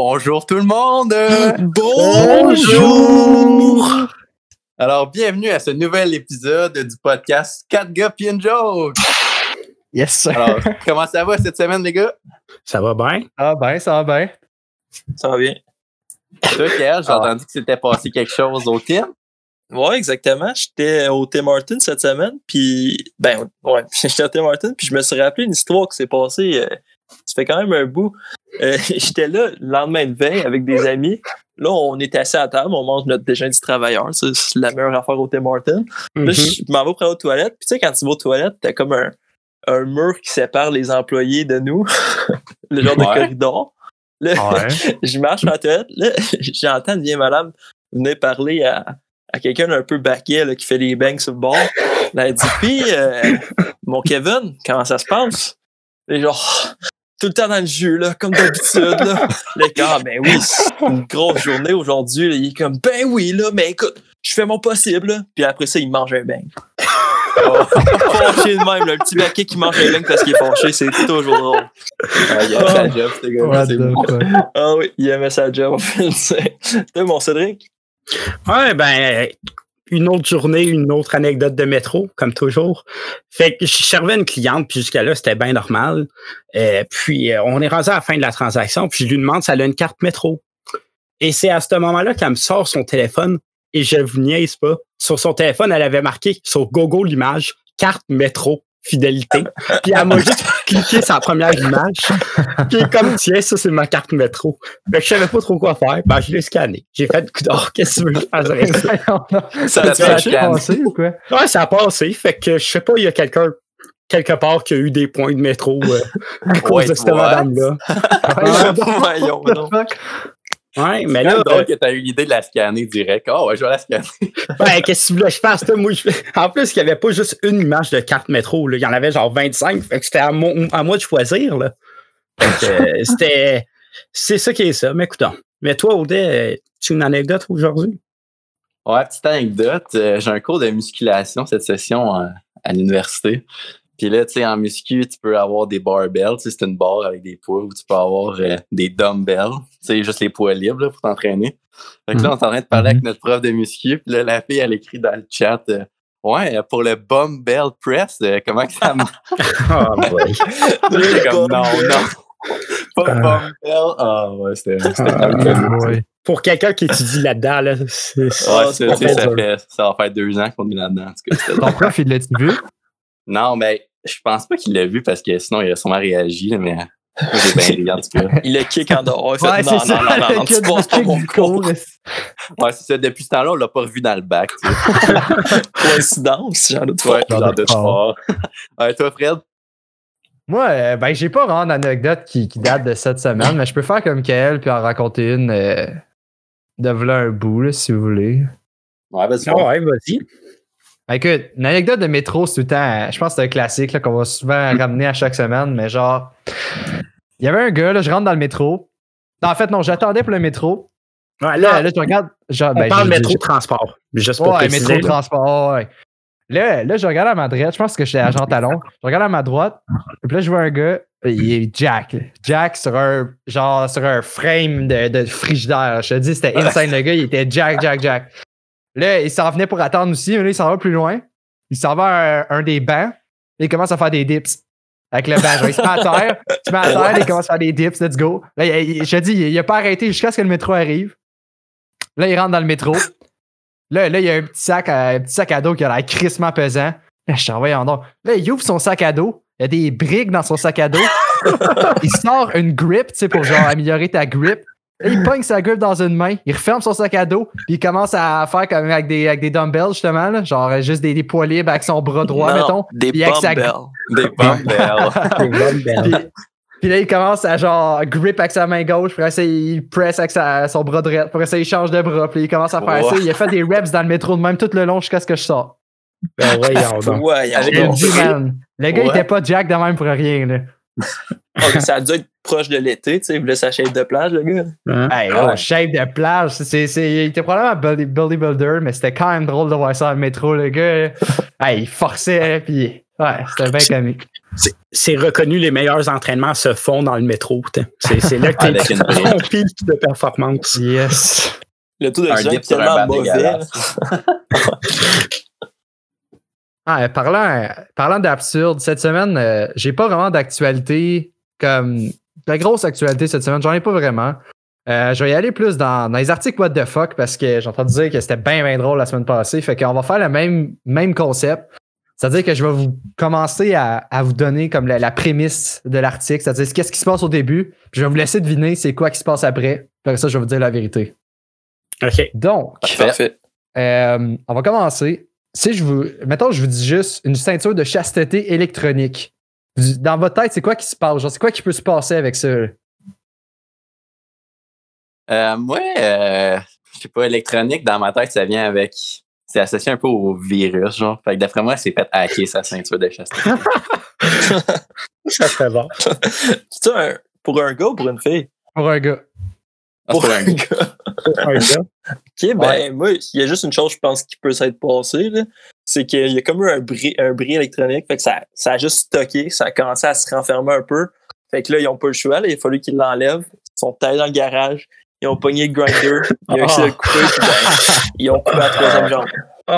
bonjour tout le monde! Bonjour! Alors, bienvenue à ce nouvel épisode du podcast 4 gars pis une joke! Yes, sir. Alors, comment ça va cette semaine, les gars? Ça va bien? Ah ben, ça va bien. Ça va bien. Toi, Pierre, j'ai Ah. entendu que c'était passé quelque chose au Tim. Ouais, exactement. J'étais au Tim Hortons cette semaine, puis ben ouais, j'étais au Tim Hortons, puis je me suis rappelé une histoire qui s'est passée. euh, ça fait quand même un bout. Euh, j'étais là le lendemain de veille avec des amis. Là, on est assis à table, on mange notre déjeuner du travailleur. C'est la meilleure affaire au Tim. Là, Mhm. je m'en vais prendre aux toilettes. Puis tu sais, quand tu vas aux toilettes, t'as comme un, un mur qui sépare les employés de nous. le genre de corridor. Là, Ouais. je marche la toilette, là, j'entends une vieille madame venir parler à, à quelqu'un d'un peu baquet là, qui fait des bangs sur le bord. Là, elle dit Puis, euh, mon Kevin, comment ça se passe? Et genre, tout le temps dans le jeu, là, comme d'habitude. Là. Le gars, ben oui, c'est une grosse journée aujourd'hui. là. Il est comme Ben oui, là, mais écoute, je fais mon possible. là. Puis après ça, il mange un bang. Oh, fâché de même, là, le petit baquet qui mange un bang parce qu'il est fâché, c'est toujours drôle. Ah, il y a sa job, ce gars-là. What c'est bon. Ah oui, il aimait sa job. Toi, mon Cédric? Ouais, ben, une autre journée, une autre anecdote de métro, comme toujours. Fait que je servais une cliente, puis jusqu'à là, c'était bien normal. Euh, puis, euh, on est rendu à la fin de la transaction, puis je lui demande si elle a une carte métro. Et c'est à ce moment-là qu'elle me sort son téléphone, et je vous niaise pas. Sur son téléphone, elle avait marqué sur Gogo l'image, carte métro, fidélité. Puis elle m'a juste cliqué sur la première image. Puis comme tiens, ça c'est ma carte métro. Fait que je savais pas trop quoi faire. Ben, je l'ai scanné. J'ai fait coup d'or, qu'est-ce que tu veux que je fasse ça? A passé ou quoi? Ouais, ça a passé. Fait que je sais pas, il y a quelqu'un quelque part qui a eu des points de métro euh, à cause Wait, de cette madame-là. Ouais, mais C'est là, drôle que t'as eu l'idée de la scanner direct. Oh, ouais, je vais la scanner. ben, qu'est-ce que tu voulais que je fasse? toi? Moi, je- En plus, il n'y avait pas juste une image de carte métro. Là. Il y en avait genre 25. Fait que c'était à, à moi de choisir. Là. Euh, c'était. C'est ça qui est ça. Mais écoutons. Mais toi, Audet, euh, tu as une anecdote aujourd'hui? Ouais, petite anecdote. euh, j'ai un cours de musculation cette session euh, à l'université. Puis là, tu sais, en muscu, tu peux avoir des barbells. Tu sais, c'est une barre avec des poids ou tu peux avoir euh, des dumbbells. Tu sais, juste les poids libres là, pour t'entraîner. Fait que là, on est en train de parler avec notre prof de muscu. Puis là, la fille, elle écrit dans le chat euh, Ouais, pour le bell press, euh, comment que ça marche? Ah, boy. Comme non, non. Pas bell. Ah, ouais, c'était c'était Ah, quand même cool. Ouais. Pour quelqu'un qui étudie là-dedans, là, c'est. c'est- Ouais, Ah, ça, dur. fait, ça va faire deux ans qu'on est là-dedans. c'était Ton prof, il l'a-tu vu? Non, mais je pense pas qu'il l'a vu parce que sinon il a sûrement réagi, là, mais j'ai bien ri en tout cas. Il a kick en dehors. Fait, Ouais, non, c'est non, ça. non, non, non, tu passes pas kick mon cours. Ouais, c'est ça. Depuis ce temps-là, on l'a pas revu dans le bac. Tu sais. Coïncidence, j'en doute Ouais, pas. j'en doute. Ouais, toi, Fred? Moi, euh, ben, j'ai pas vraiment d'anecdote qui, qui date de cette semaine, mais je peux faire comme Kael puis en raconter une euh, de v'là un bout, là, si vous voulez. Ouais, vas-y. Ah ouais, vas-y. Écoute, une anecdote de métro, c'est tout le temps, je pense que c'est un classique là, qu'on va souvent ramener à chaque semaine, mais genre, il y avait un gars, là, je rentre dans le métro. Non, en fait, non, j'attendais pour le métro. Ouais, Là, là, je regarde. Genre, on ben, parle je- métro je- transport. Juste pour Ouais, métro là. transport, ouais. Là, là, je regarde à ma droite, je pense que j'étais à Jean Talon. Je regarde à ma droite, et puis là, je vois un gars, il est Jack. là. Jack sur un, genre, sur un frame de, de frigidaire. Je te dis, c'était insane, le gars, il était Jack, Jack, Jack. Là, il s'en venait pour attendre aussi, là, il s'en va plus loin. Il s'en va à un, des bancs, il commence à faire des dips. Avec le banc, il se met à terre, il à terre, il commence à faire des dips, let's go. Là, il- je te dis, il, il a pas arrêté jusqu'à ce que le métro arrive. Là, il rentre dans le métro. Là, là, il y a un petit sac à, un petit sac à dos qui a l'air crissement pesant. Là, je t'envoie en dehors. Là, il ouvre son sac à dos. Il y a des briques dans son sac à dos. il sort une grip, tu sais, pour genre améliorer ta grip. Là, il pogne sa grip dans une main. Il referme son sac à dos. Puis il commence à faire comme avec des, avec des dumbbells, justement. là. genre euh, juste des, des poids libres avec son bras droit, Non, mettons. Des avec sa-. Des bumbbells. Des. Puis, puis là, il commence à genre grip avec sa main gauche, puis après ça, il press avec sa- son bras droit, puis après ça, il change de bras, puis il commence à faire ça. Il a fait des reps dans le métro de même tout le long jusqu'à ce que je sorte. Ben, voyons donc. Ouais, Avec le. Le gars, il Ouais. était pas Jack de même pour rien, là. Ça a dû être proche de l'été, tu sais, il voulait sa shape de plage, le gars. Hein? Hey, Ah oh, ouais. shape de plage. C'est, c'est, il était probablement un bully, bully builder, mais c'était quand même drôle de voir ça le métro, le gars. hey, il forçait, puis ouais, c'était bien comique. c'est- c'est reconnu, les meilleurs entraînements se font dans le métro. C'est c'est là que tu brique. ton pic de performance. Yes. Le taux Un d'oxygène dip est un tellement mauvais. Ah, euh, parlant, parlant d'absurde, cette semaine, euh, j'ai pas vraiment d'actualité comme. La grosse actualité cette semaine, j'en ai pas vraiment. Euh, je vais y aller plus dans, dans les articles What the fuck parce que j'ai entendu dire que c'était bien, bien drôle la semaine passée. Fait qu'on va faire le même, même concept. C'est-à-dire que je vais vous commencer à, à vous donner comme la, la prémisse de l'article, c'est-à-dire qu'est-ce qui se passe au début, puis je vais vous laisser deviner c'est quoi qui se passe après. Après ça, je vais vous dire la vérité. OK. Donc, Parfait. euh, on va commencer. Si je vous. Mettons, je vous dis juste une ceinture de chasteté électronique. Dans votre tête, c'est quoi qui se passe? Genre, c'est quoi qui peut se passer avec ça? Euh, moi, euh, je sais pas, électronique, dans ma tête, ça vient avec. C'est associé un peu au virus, genre. Fait que d'après moi, c'est fait hacker sa ceinture de chasteté. Ça serait bon. C'est un, pour un gars ou pour une fille? Pour un gars. Ah, pour un gars. gars. OK, ben, moi, il y a juste une chose, je pense, qui peut s'être passée. C'est qu'il y a comme eu un bris, un bris électronique. Fait que ça, ça a juste stocké. Ça a commencé à se renfermer un peu. Fait que là, ils n'ont pas le choix. là. il a fallu qu'ils l'enlèvent. Ils sont allés dans le garage. Ils ont pogné le grinder. Ils ont essayé de le couper. puis ben, ils ont coupé la troisième jambe. Bonne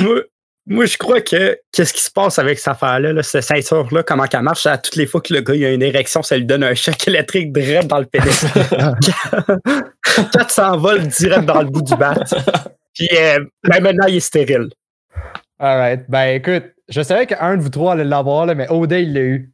ah. Moi, je crois que qu'est-ce qui se passe avec cette affaire-là, là, cette ceinture-là, comment elle marche, à toutes les fois que le gars il a une érection, ça lui donne un choc électrique direct dans le pénis. Quand tu s'envoles direct dans le bout du bat. Puis euh, ben, maintenant, il est stérile. Alright. Ben écoute, je savais qu'un de vous trois allait l'avoir, là, mais Oda, il l'a eu.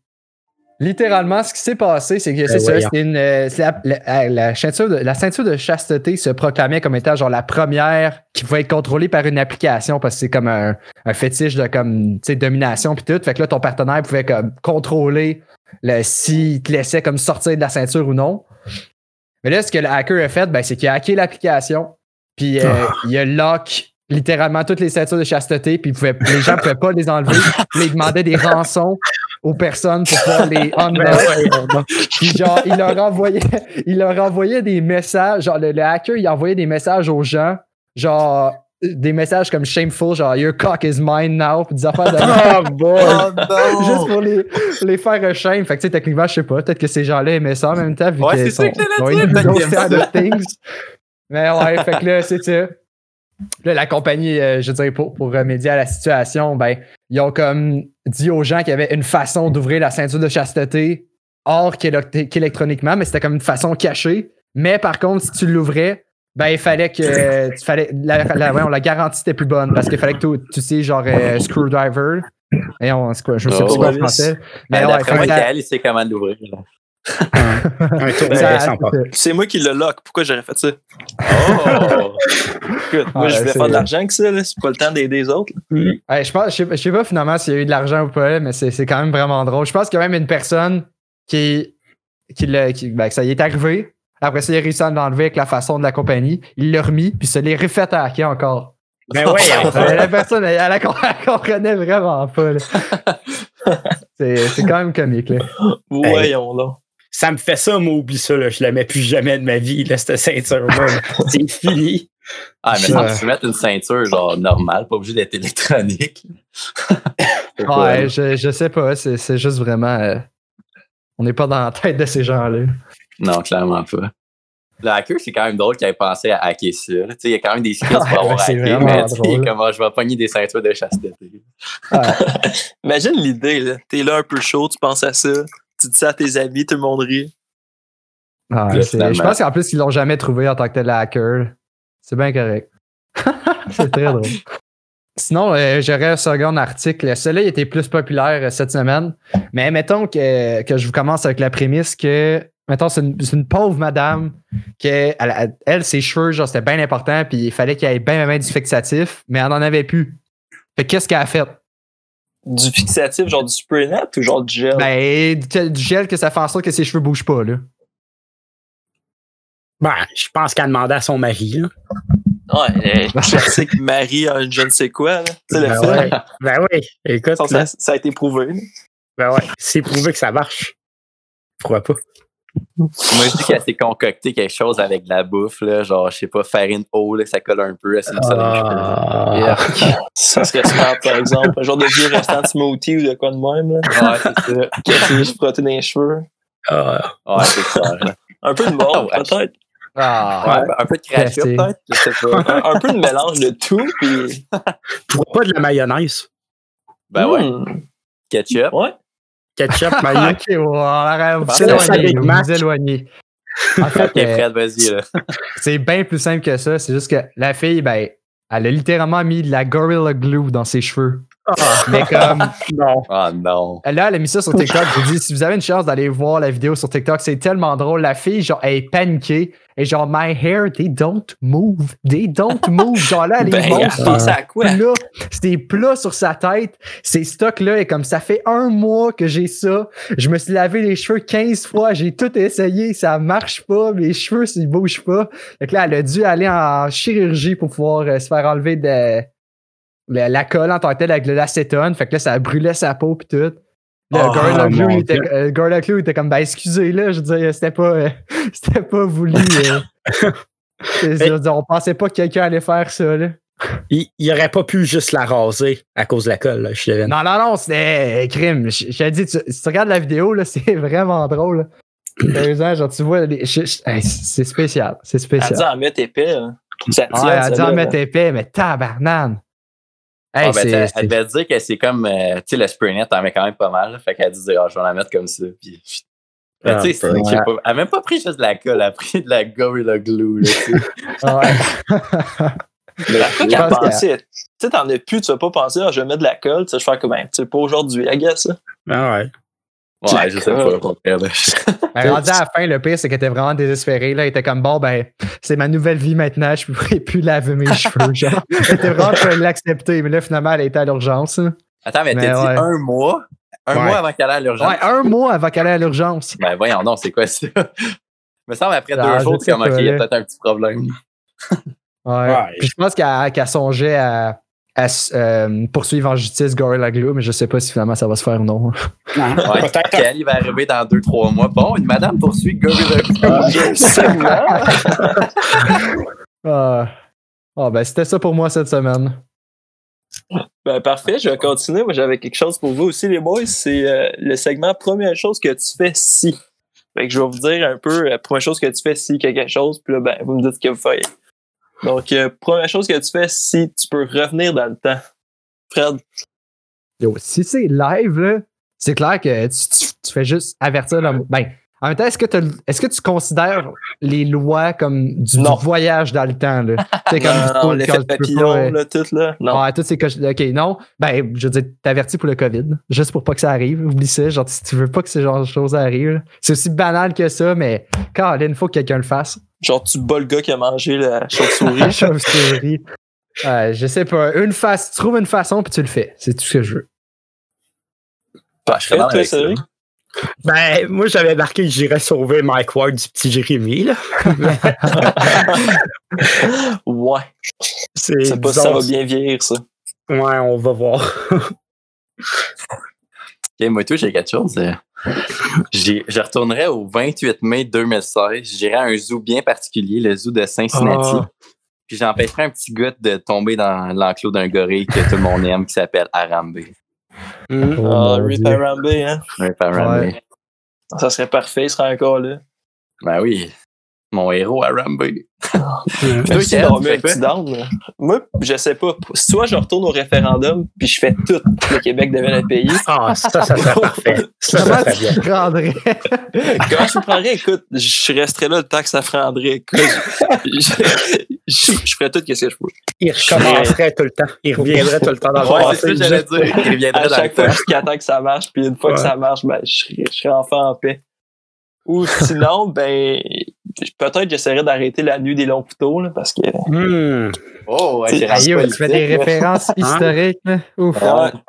Littéralement, ce qui s'est passé, c'est que c'est ça, voyons. c'était une. euh, la, la- la ceinture de, la ceinture de chasteté se proclamait comme étant genre la première qui pouvait être contrôlée par une application parce que c'est comme un, un fétiche de comme domination puis tout. Fait que là, ton partenaire pouvait comme contrôler le, s'il te laissait comme sortir de la ceinture ou non. Mais là, ce que le hacker a fait, ben, c'est qu'il a hacké l'application, puis euh, il a lock littéralement toutes les ceintures de chasteté, puis les gens ne pouvaient pas les enlever. Puis il demandait des rançons aux personnes pour pouvoir les Ben. Puis genre, il leur envoyait, il leur envoyait des messages. Genre, le, le hacker, il envoyait des messages aux gens. Genre, des messages comme shameful, genre Your cock is mine now. Puis des affaires de. Oh boy! Juste pour les, les faire shame. Fait que, tu sais, techniquement, je sais pas. Peut-être que ces gens-là aimaient ça en même temps. Vu Ouais, c'est ça que ils ça. of things. Mais ouais, fait que là, c'est ça. Là, la compagnie, euh, je dirais, pour, pour remédier à la situation, ben, ils ont comme dit aux gens qu'il y avait une façon d'ouvrir la ceinture de chasteté hors qu'électroniquement, mais c'était comme une façon cachée. Mais par contre, si tu l'ouvrais, ben, il fallait que tu fallait, la, la, voyons, la garantie était plus bonne parce qu'il fallait que tu, tu sais, genre, euh, screwdriver. Et on, je sais Oh, pas c'est quoi en français. Mais Ben, ouais, moi, Gaël, il sait comment l'ouvrir. Un ça-. C'est moi qui le lock. Pourquoi j'aurais fait ça? Oh! Écoute, moi, Ouais, je c'est- faire de l'argent que ça. C'est pas le temps d'aider les autres. Ouais, je pense, je sais, je sais pas finalement s'il y a eu de l'argent ou pas, mais c'est, c'est quand même vraiment drôle. Je pense qu'il y a même une personne qui, qui, l'a- qui- ben, que ça y est arrivé. Après ça, il a réussi à l'enlever avec la façon de la compagnie. Il l'a remis, puis ça l'est refait à hacker encore. Ben ouais, Euh, la personne, elle, elle, elle comprenait vraiment pas. là. C'est, c'est quand même comique. Là. Voyons là. Ça me fait ça, moi, oublie ça, là. Je la mets plus jamais de ma vie, là, cette ceinture-là. là. C'est fini. Ah, mais Ouais. ça, tu peux mettre une ceinture genre normale, pas obligé d'être électronique. Ouais, je, je sais pas. C'est, c'est juste vraiment. euh, on n'est pas dans la tête de ces gens-là. Non, clairement pas. Le hacker, c'est quand même drôle qu'il ait pensé à hacker ça. là. Tu sais, Il y a quand même des skills pour Ouais, avoir hacké, mais comment je vais pogner des ceintures de chasteté. Imagine l'idée, là. T'es là un peu chaud, tu penses à ça. Tu dis ça à tes amis, tout le monde rit. Ah, Là, je pense qu'en plus, ils l'ont jamais trouvé en tant que tel hacker. C'est bien correct. c'est très drôle. Sinon, euh, j'aurais un second article. Celui-là, il était plus populaire euh, cette semaine. Mais mettons que, que je vous commence avec la prémisse que, mettons, c'est une, pauvre madame que, elle, ses cheveux, genre, c'était bien important, puis il fallait qu'il y ait bien, bien du fixatif, mais elle n'en avait plus. Fait que qu'est-ce qu'elle a fait? Du fixatif, genre du spray net ou genre du gel? Ben, du, gel que ça fait en sorte que ses cheveux bougent pas, là. Ben, je pense qu'elle demandait à son mari, là. Ouais, classique Marie, un je ne sais quoi. Là. Tu sais, le Ben ouais. Ben oui, écoute, ça, là, ça- ça a été prouvé. là. ben ouais, c'est prouvé que ça marche. Pourquoi pas? Moi, je dis qu'elle s'est concocté quelque chose avec de la bouffe, là, genre, je sais pas, farine eau, là, que ça colle un peu, elle s'est mis ça. Ah. Serait smart, par exemple. Un genre de vieux restant de smoothie ou de quoi de même, là. Ouais, c'est ça. De se frotter dans les cheveux. Ah. Ouais, c'est ça. Un peu de mort, Ouais. peut-être. Ah, Ouais, un peu de crachut, c'est- peut-être, je sais pas. Un, un peu de mélange de tout, puis... Pourquoi pas de la mayonnaise? Ben ouais, Hmm. ketchup. Ouais. Ketchup, mayo. ok, ouais, arrête, vous vous c'est éloignez. En fait, vas-y, c'est bien plus simple que ça. C'est juste que la fille, ben, elle a littéralement mis de la Gorilla Glue dans ses cheveux. Ah, Mais comme, non. Ah non. là, elle a mis ça sur TikTok. Je vous dis, si vous avez une chance d'aller voir la vidéo sur TikTok, c'est tellement drôle. La fille, genre, elle est paniquée. Et genre, my hair, they don't move. They don't move. Genre là, elle est Ben, pensait à quoi? plat. C'était plat sur sa tête. Ces stocks-là, et comme ça fait un mois que j'ai ça. Je me suis lavé les cheveux 15 fois. J'ai tout essayé. Ça marche pas. Mes cheveux, ils bougent pas. Fait que là, elle a dû aller en chirurgie pour pouvoir euh, se faire enlever de, la, la colle en tant que telle avec de l'acétone. Fait que là, ça brûlait sa peau pis tout. Le Oh, Glue, mon il était, euh, était comme, ben excusez là, je veux dire, c'était pas, euh, c'était pas voulu. euh. Dire, on pensait pas que quelqu'un allait faire ça, là. Il, il aurait pas pu juste la raser à cause de la colle, là, je devine. Non, non, non, c'était euh, crime. Je je te dis, tu- si tu regardes la vidéo, là, c'est vraiment drôle. Sérieusement, genre, tu vois, les- je- je- hey, c'est spécial. C'est Elle spécial. dit en mettre épais, hein. Ça tient, Ouais, elle a dit en mettre épais, mais tabarnane. Hey, Ah, ben, c'est- elle devait dire que c'est comme, euh, tu sais, le spray net, t'en mets quand même pas mal. là. Fait qu'elle dit, ah, je vais la mettre comme ça. Puis, Ah, tu sais, ben, pas, elle a même pas pris juste de la colle, elle a pris de la Gorilla Glue. Là, tu sais. ouais. Mais Je qu'elle pensait? Tu sais, t'en as plus, tu vas pas penser, ah, je vais mettre de la colle, tu sais, je fais comme, ben, tu sais, pas aujourd'hui, I guess, ça. Ah ouais. Ouais, je sais pas. pour vrai, là. Ben, rendu à la fin, le pire, c'est qu'elle était vraiment désespérée. Là. Elle était comme, bon, ben, c'est ma nouvelle vie maintenant, je pourrais plus laver mes cheveux. Genre. Elle était vraiment en train de l'accepter, mais là, finalement, elle était à l'urgence. Attends, mais, Mais t'as dit un mois? Un Ouais. mois avant qu'elle aille à l'urgence? Ouais, un mois avant qu'elle aille à l'urgence. Ben voyons donc, c'est quoi ça? me semble après Ah, deux jours, je c'est comme, sais ok, pas, il y a peut-être un petit problème. Ouais. Ouais. Puis je pense qu'elle qu'elle songeait à, à euh, poursuivre en justice Gorilla Glue, mais je sais pas si finalement ça va se faire ou non. Non, Ouais, Peut-être Kelly va arriver dans deux, trois mois. Bon, une madame poursuit Gorilla Glue. Ah, Ah, ben, c'était ça pour moi cette semaine. Ben, parfait, je vais continuer. Moi, j'avais quelque chose pour vous aussi, les boys. C'est euh, le segment Première chose que tu fais si. Fait que je vais vous dire un peu euh, première chose que tu fais si quelque chose, puis là, ben, vous me dites ce que vous faites. Donc, euh, première chose que tu fais si tu peux revenir dans le temps. Fred, Yo, si c'est live, là, c'est clair que tu, tu- tu fais juste avertir le. Ben, en même temps, est-ce que, est-ce que tu considères les lois comme du, du Non. voyage dans le temps? Là? C'est comme non, l'effet papillon, pas, euh, là, tout, là. Non. Ouais, toutes ces coches- OK, non. Ben, je veux dire, t'avertis pour le COVID, juste pour pas que ça arrive. Oublie ça. Genre, si tu veux pas que ce genre de choses arrivent, c'est aussi banal que ça, mais quand il faut que quelqu'un le fasse. Genre, tu bats le gars qui a mangé la chauve-souris. Chauve-souris. Ouais, je sais pas. Une face, tu trouves une façon puis tu le fais. C'est tout ce que je veux. Parfait, mal toi, sérieux? Ben, moi, j'avais marqué que j'irais sauver Mike Ward du petit Jérémy, là. ouais. C'est pas ça va bien vieillir, ça. Ouais, on va voir. Ok, moi, tout, j'ai quelque chose. J'ai- Je retournerai au 28 mai 2016. J'irai à un zoo bien particulier, le zoo de Cincinnati. Ah. Puis j'empêcherai un petit gars de tomber dans l'enclos d'un gorille que tout le monde aime qui s'appelle Arambe. Hmm. Oh, ah, Rip Dieu. Harambe, hein? Un Arambe. Ouais. Ça serait parfait, il serait encore là. Ben oui, mon héros Arambe. Hmm. Toi, un petit down. Moi, je sais pas. Soit je retourne au référendum, puis je fais tout que le Québec devait le payer. Ah, ça, ça serait parfait. Ça, ça Comment serait bien. tu te rendrais? Comment je me prendrais? Écoute, je resterais là le temps que ça prendrait. Écoute, je, je, je, je ferais tout ce que je peux. Il recommencerait tout le temps. Il reviendrait tout le temps dans le Ouais, c'est ça que j'allais dire. Il reviendrait À chaque fois, jusqu'à temps que ça marche, puis une fois que Ouais. ça marche, ben, je je serais enfin en paix. Ou sinon, ben, peut-être j'essaierais d'arrêter la nuit des longs couteaux, là, parce que Hmm. Oh, ouais, Tu- fais des références historiques. là. Ouf.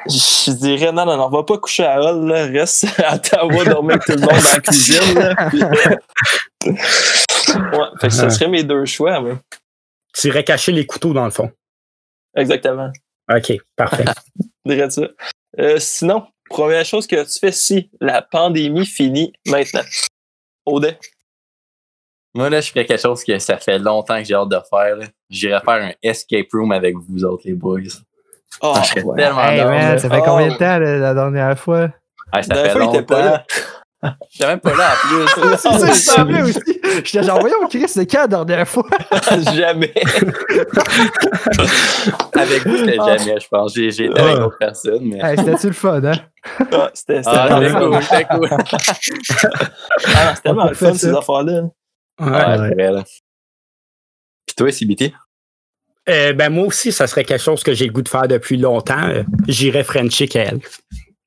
Je dirais, non, non, non, va pas coucher à Hull, là, reste à Ottawa, dormir avec tout le monde dans la cuisine. Là, puis- ouais, fait que ce serait mes deux choix. moi. Tu irais cacher les couteaux dans le fond. Exactement. OK, parfait. Je dirais ça. Euh, sinon, première chose que tu fais si la pandémie finit maintenant. Audet. Moi, là, je ferais quelque chose que ça fait longtemps que j'ai hâte de faire. J'irais faire un escape room avec vous autres, les boys. Oh, Ah, je serais ouais. tellement Hey man, ça fait Oh. combien de temps là, la dernière fois? Ah, ça La fait fois, pas longtemps. là. J'étais même pas là en plus. C'est ça, je savais aussi. J'étais genre, voyons, Chris, c'est quand la dernière fois? Jamais. avec vous, c'était Ah. jamais, je pense. J'ai été avec d'autres personnes, mais. Hey, C'était-tu le fun, hein? Ah, C'était Ah, cool, fun. c'était cool. Ah, c'était tellement le fun, ça. ces affaires-là. Ouais. Ouais, c'est vrai, là. Puis toi, CBT? Euh, ben moi aussi, ça serait quelque chose que j'ai le goût de faire depuis longtemps. J'irais Frenchie qu'elle.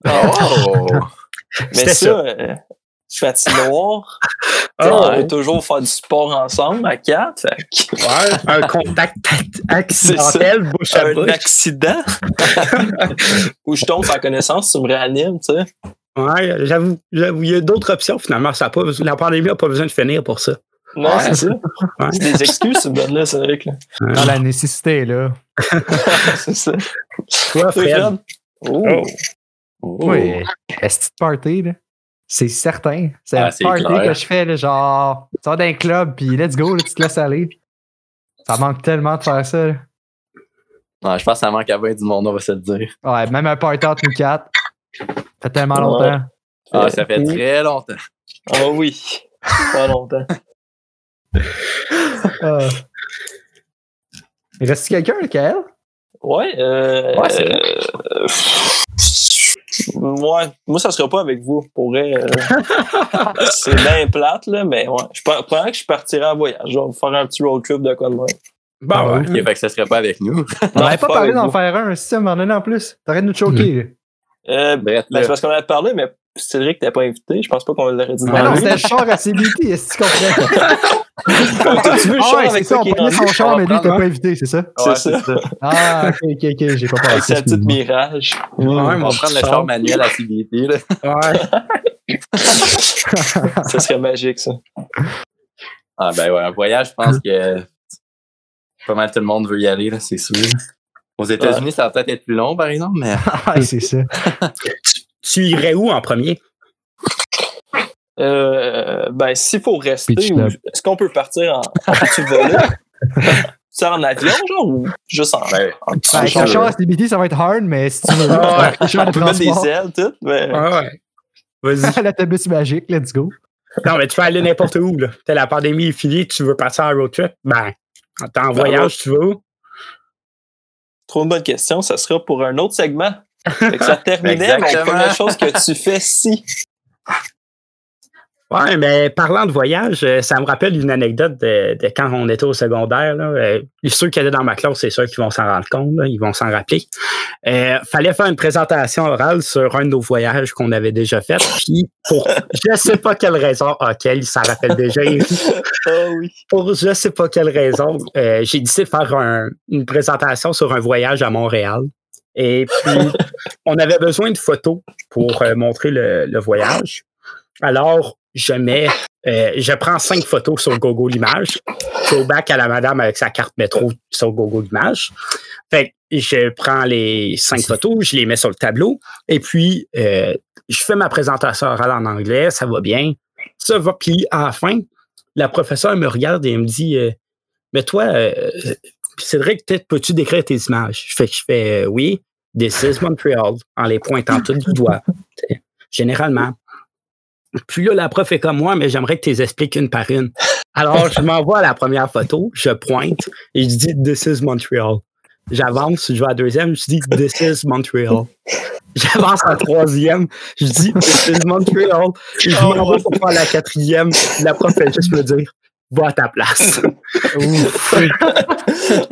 Oh! Mais C'était ça, euh, patinoire, Ah, on ouais. peut toujours faire du sport ensemble à quatre. fait Ouais, un contact accidentel, bouche à un bouche. accident où je tombe sans connaissance, tu me réanimes, tu sais. Ouais, j'avoue, j'avoue, il y a d'autres options finalement. Ça a pas, la pandémie n'a pas besoin de finir pour ça. Non, Ouais. c'est ça. C'est des excuses, tu me donnes là, Cédric. Là. Dans la nécessité, là. c'est ça. Toi, Fred? Fred? Oh. Oui. Est-ce party, là? C'est certain. C'est Ah, un c'est party clair. que je fais, là, genre, tu vas dans un club, puis let's go, là, tu te laisses aller. Ça manque tellement de faire ça. là. Ouais, je pense que ça manque à bien du monde, on va se le dire. Ouais, même un party entre nous quatre. Ça fait tellement Ouais. longtemps. Ah, ça fait Oui. très longtemps. Ah oui. Pas longtemps. Ah. Il reste quelqu'un, Kael? Ouais, euh, Ouais, c'est vrai. euh, ouais, moi, ça sera pas avec vous. Pour vrai, euh, c'est bien plate, là, mais ouais. Je pense que je partirai en voyage. Je vais vous faire un petit road trip de quoi de. Bon, Ah, ouais. Fait que ça serait pas avec nous. On n'avait pas pas parlé d'en faire un, si ça m'en donné en plus. T'arrêtes de nous choquer. Euh, Bref, ben, c'est parce qu'on avait parlé, mais Cédric t'es pas invité. Je pense pas qu'on l'aurait dit. Ah non, c'était le char à CBT, est-ce que tu comprends? T'as-tu vu le Ah char ouais, c'est avec ça, toi on prenait son char, mais lui, hein? pas invité, c'est ça? C'est Ouais, ça. Ah, ok, ok, ok, j'ai pas Avec pensé. sa petite excuse-moi. mirage. Ouais, On va prendre petit le char manuel à CBT, là. Ouais. Ça serait magique, ça. Ah, ben ouais, un voyage, je pense que pas mal tout le monde veut y aller, là, c'est sûr. Aux États-Unis, ça va peut-être être plus long, par exemple, mais. Ah, c'est ça. Tu irais où en premier? Euh, ben, s'il faut rester, est-ce qu'on peut partir en, en petit volet? C'est en avion, genre, ou juste en. Ben, en char à CBT, ça va être hard, mais si tu veux, Ah, On peut mettre des ailes, tout, mais. Ouais, ouais. Vas-y. l'autobus magique, let's go. Non, mais tu peux aller n'importe où, là. T'as la pandémie est finie, tu veux partir en road trip? Ben, t'es en voyage, tu veux où? Trop une bonne question. Ça sera pour un autre segment. Fait que ça terminait, mais la première chose que tu fais si. Ouais, mais parlant de voyage, euh, ça me rappelle une anecdote de, de quand on était au secondaire. Là. Euh, ceux qui étaient dans ma classe, c'est ceux qui vont s'en rendre compte, là, ils vont s'en rappeler. Euh, fallait faire une présentation orale sur un de nos voyages qu'on avait déjà fait. Puis pour je sais pas quelle raison, ah, quel, il s'en rappelle déjà. Ah oui. pour je sais pas quelle raison, euh, j'ai décidé de faire un- une présentation sur un voyage à Montréal. Et puis, on avait besoin de photos pour euh, montrer le, le voyage. Alors, je mets, euh, je prends cinq photos sur Google Images. Je au bac à la madame avec sa carte métro sur Google Images. Fait que je prends les cinq photos, je les mets sur le tableau. Et puis, euh, je fais ma présentation orale en anglais, ça va bien. Ça va. Puis, à la fin, la professeure me regarde et elle me dit Mais toi, Cédric, peut-être peux-tu décrire tes images Je fais que je fais euh, oui, this is Montreal, en les pointant tout du doigt. Généralement. Puis là, la prof est comme moi, mais j'aimerais que tu les expliques une par une. Alors, je m'envoie à la première photo, je pointe et je dis This is Montreal. J'avance, je vais à la deuxième, je dis This is Montreal. J'avance à la troisième, je dis This is Montreal. Et je m'envoie pour faire la quatrième. La prof fait juste me dire Va à ta place.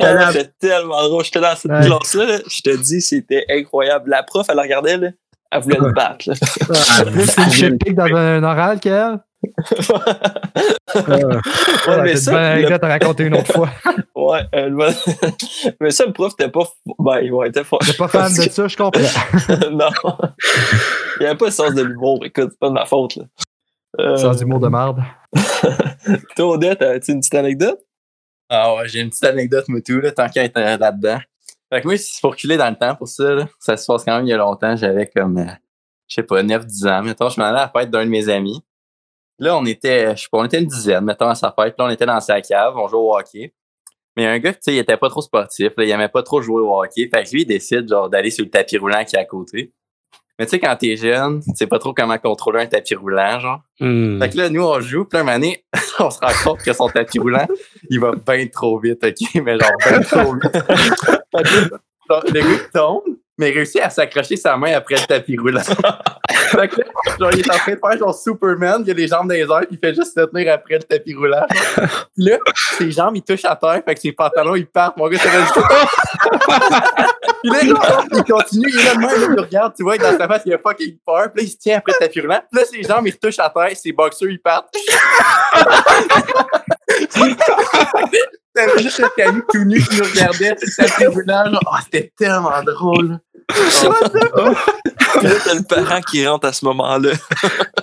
Ah, C'était tellement drôle. J'étais dans cette Ouais. classe-là. là. Je te dis, c'était incroyable. La prof, elle la regardait, là. Elle voulait le battre. là. Ah, plus une chip pick dans un oral qu'elle. Ouais, mais c'est une ça, bonne le- à raconter une autre fois. Ouais, euh, mais ça, le prof, t'es pas. Ben, il était fort. Je suis pas fan de ça, je comprends. non. Il n'y avait pas le sens de l'humour. Écoute, c'est pas de ma faute, là. Euh, Sans humour de merde. Toi, Odette, as-tu une petite anecdote? Ah ouais, j'ai une petite anecdote, moi, tout, là, tant qu'à être euh, là-dedans. Fait que moi, si faut reculer dans le temps pour ça, là, ça se passe quand même il y a longtemps. J'avais comme, euh, je sais pas, 9-10 ans. Mettons, je m'en allais à la fête d'un de mes amis. Là, on était, je sais pas, on était une dizaine, mettons, à sa fête. Là, on était dans sa cave, on jouait au hockey. Mais un gars, tu sais, il était pas trop sportif, là, il aimait pas trop jouer au hockey. Fait que lui, il décide, genre, d'aller sur le tapis roulant qui est à côté. Mais tu sais, quand t'es jeune, tu sais pas trop comment contrôler un tapis roulant, genre. Hmm. Fait que là, nous, on joue, puis là, donné, on se rend compte que son tapis roulant, il va bien trop vite, OK? Mais genre, bien trop vite. Fait que là, le gars, tombe, mais réussit à s'accrocher sa main après le tapis roulant. fait que là, genre, il est en train de faire genre Superman, il a les jambes dans les airs, puis il fait juste se tenir après le tapis roulant. Puis là, ses jambes, il touche à terre, fait que ses pantalons, ils partent. Mon gars, ça reste Puis là, genre, il continue, il est là de même, il regarde, tu vois, dans sa face, il a fucking peur. Puis là, il se tient après le tapis roulant. Puis là, ses jambes, ils retouchent à terre, ses boxers, ils partent. T'avais juste le Camille tout nu qui nous regardait, le tapis roulant. genre, Oh, c'était tellement drôle. Puis là, t'as le parent qui rentre à ce moment-là.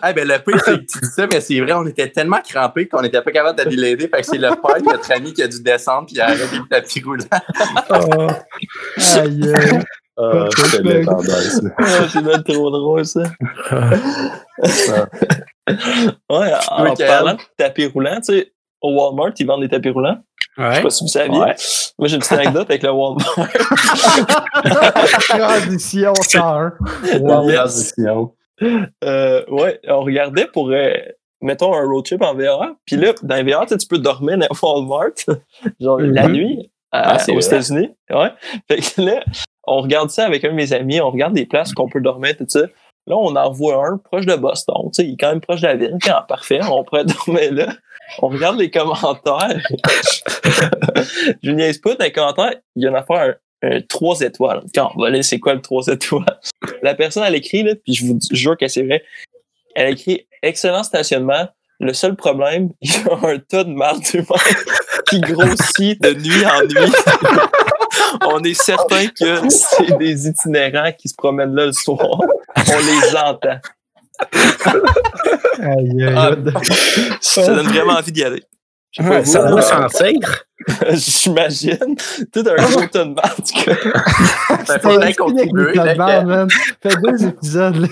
Ah, ben, le pire, c'est que tu dis ça, mais c'est vrai, on était tellement crampés qu'on n'était pas capable d'aller l'aider. Fait que c'est le père de notre ami qui a dû descendre puis arrêter le tapis roulant. Aïe, aïe. Ah. Ah, c'est même trop drôle, ça. Ouais, en parlant de tapis roulant, tu sais, au Walmart, ils vendent des tapis roulants. Je sais Ouais. pas si vous saviez. Ouais. Moi, j'ai une petite anecdote avec le Walmart. Transition 101. Wow. Transition. Euh, ouais, on regardait pour, euh, mettons, un road trip en VR. Puis là, dans les VR, tu peux dormir dans Walmart, genre la Mhm. nuit, Ah, à- aux. États-Unis. Ouais. Fait que là, on regarde ça avec un de mes amis, on regarde des places qu'on peut dormir, tout ça. Là, on en voit un proche de Boston. Il est quand même proche de la ville. Quand parfait, on pourrait dormir là. On regarde les commentaires. Je niaise pas dans les commentaires. Il y en a affaire un, un 3 étoiles. Quand on va c'est quoi le 3 étoiles? La personne, elle écrit, là, puis je vous jure que c'est vrai. Elle écrit excellent stationnement. Le seul problème, il y a un tas de marde qui grossit de nuit en nuit. On est certain que c'est des itinérants qui se promènent là le soir. On les entend. Aïe, aïe, Ah. Ça donne vraiment envie d'y aller. Ouais, vous, ça doit sentir. J'imagine. Tout un gros tas de en. Ça fait bien contribuer. Ça fait deux épisodes. là.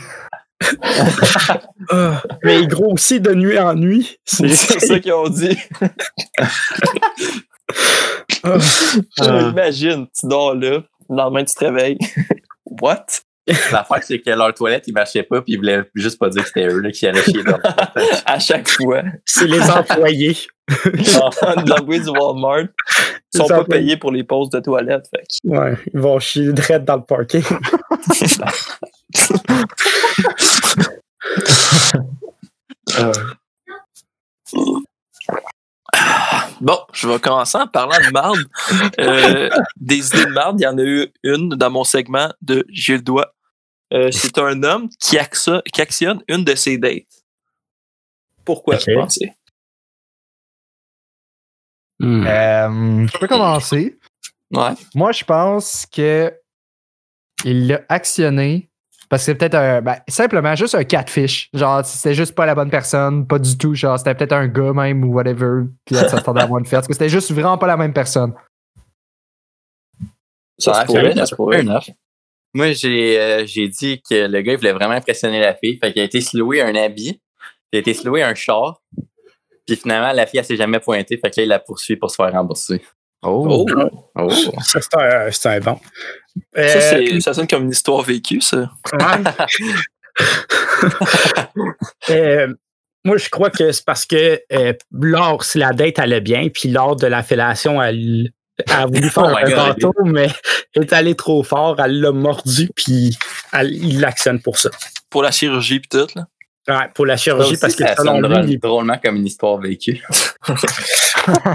Ah, mais il grossit de nuit en nuit. C'est C'est ça qu'ils ont dit. Ah. Imagine, tu dors là, le lendemain tu te réveilles. What? L'affaire, c'est que leur toilette, ils marchaient pas, puis ils voulaient juste pas dire que c'était eux là, qui allaient chier dans À chaque fois. C'est les employés. Les employés du Walmart Les sont pas employés. payés pour les pauses de toilette. Fait Ouais, ils vont chier direct dans le parking. Bon, je vais commencer en parlant de marde. Euh, des idées de marde, il y en a eu une dans mon segment de J'ai le doigt. Euh, c'est un homme qui, actionne une de ses dates. Pourquoi, Ok. vous pensez? Hmm. Euh, je peux commencer. Ouais. Moi, je pense que il l'a actionné parce que c'est peut-être un. Ben, simplement juste un catfish. Genre, c'était juste pas la bonne personne, pas du tout. Genre, c'était peut-être un gars même ou whatever. Puis là, ça s'attendait à avoir une fête. Parce que c'était juste vraiment pas la même personne. Ça se pourrait. Moi, j'ai euh, j'ai dit que le gars, il voulait vraiment impressionner la fille. Fait qu'il a été se louer un habit. Il a été se louer un char. Puis finalement, la fille, elle s'est jamais pointée. Fait que là, il la poursuit pour se faire rembourser. Oh. Oh. Ça, c'est un, c'est un bon. Ça, Euh, c'est- ça sonne comme une histoire vécue, ça. Euh, moi, je crois que c'est parce que euh, lors, si la date allait bien, puis lors de la fellation, elle, elle a voulu faire Oh my un gâteau, mais elle est allée trop fort, elle l'a mordu, puis elle- il l'actionne pour ça. Pour la chirurgie pis tout, là. Ouais, pour la Ça chirurgie, aussi, parce que ça selon lui, drôlement comme une histoire vécue.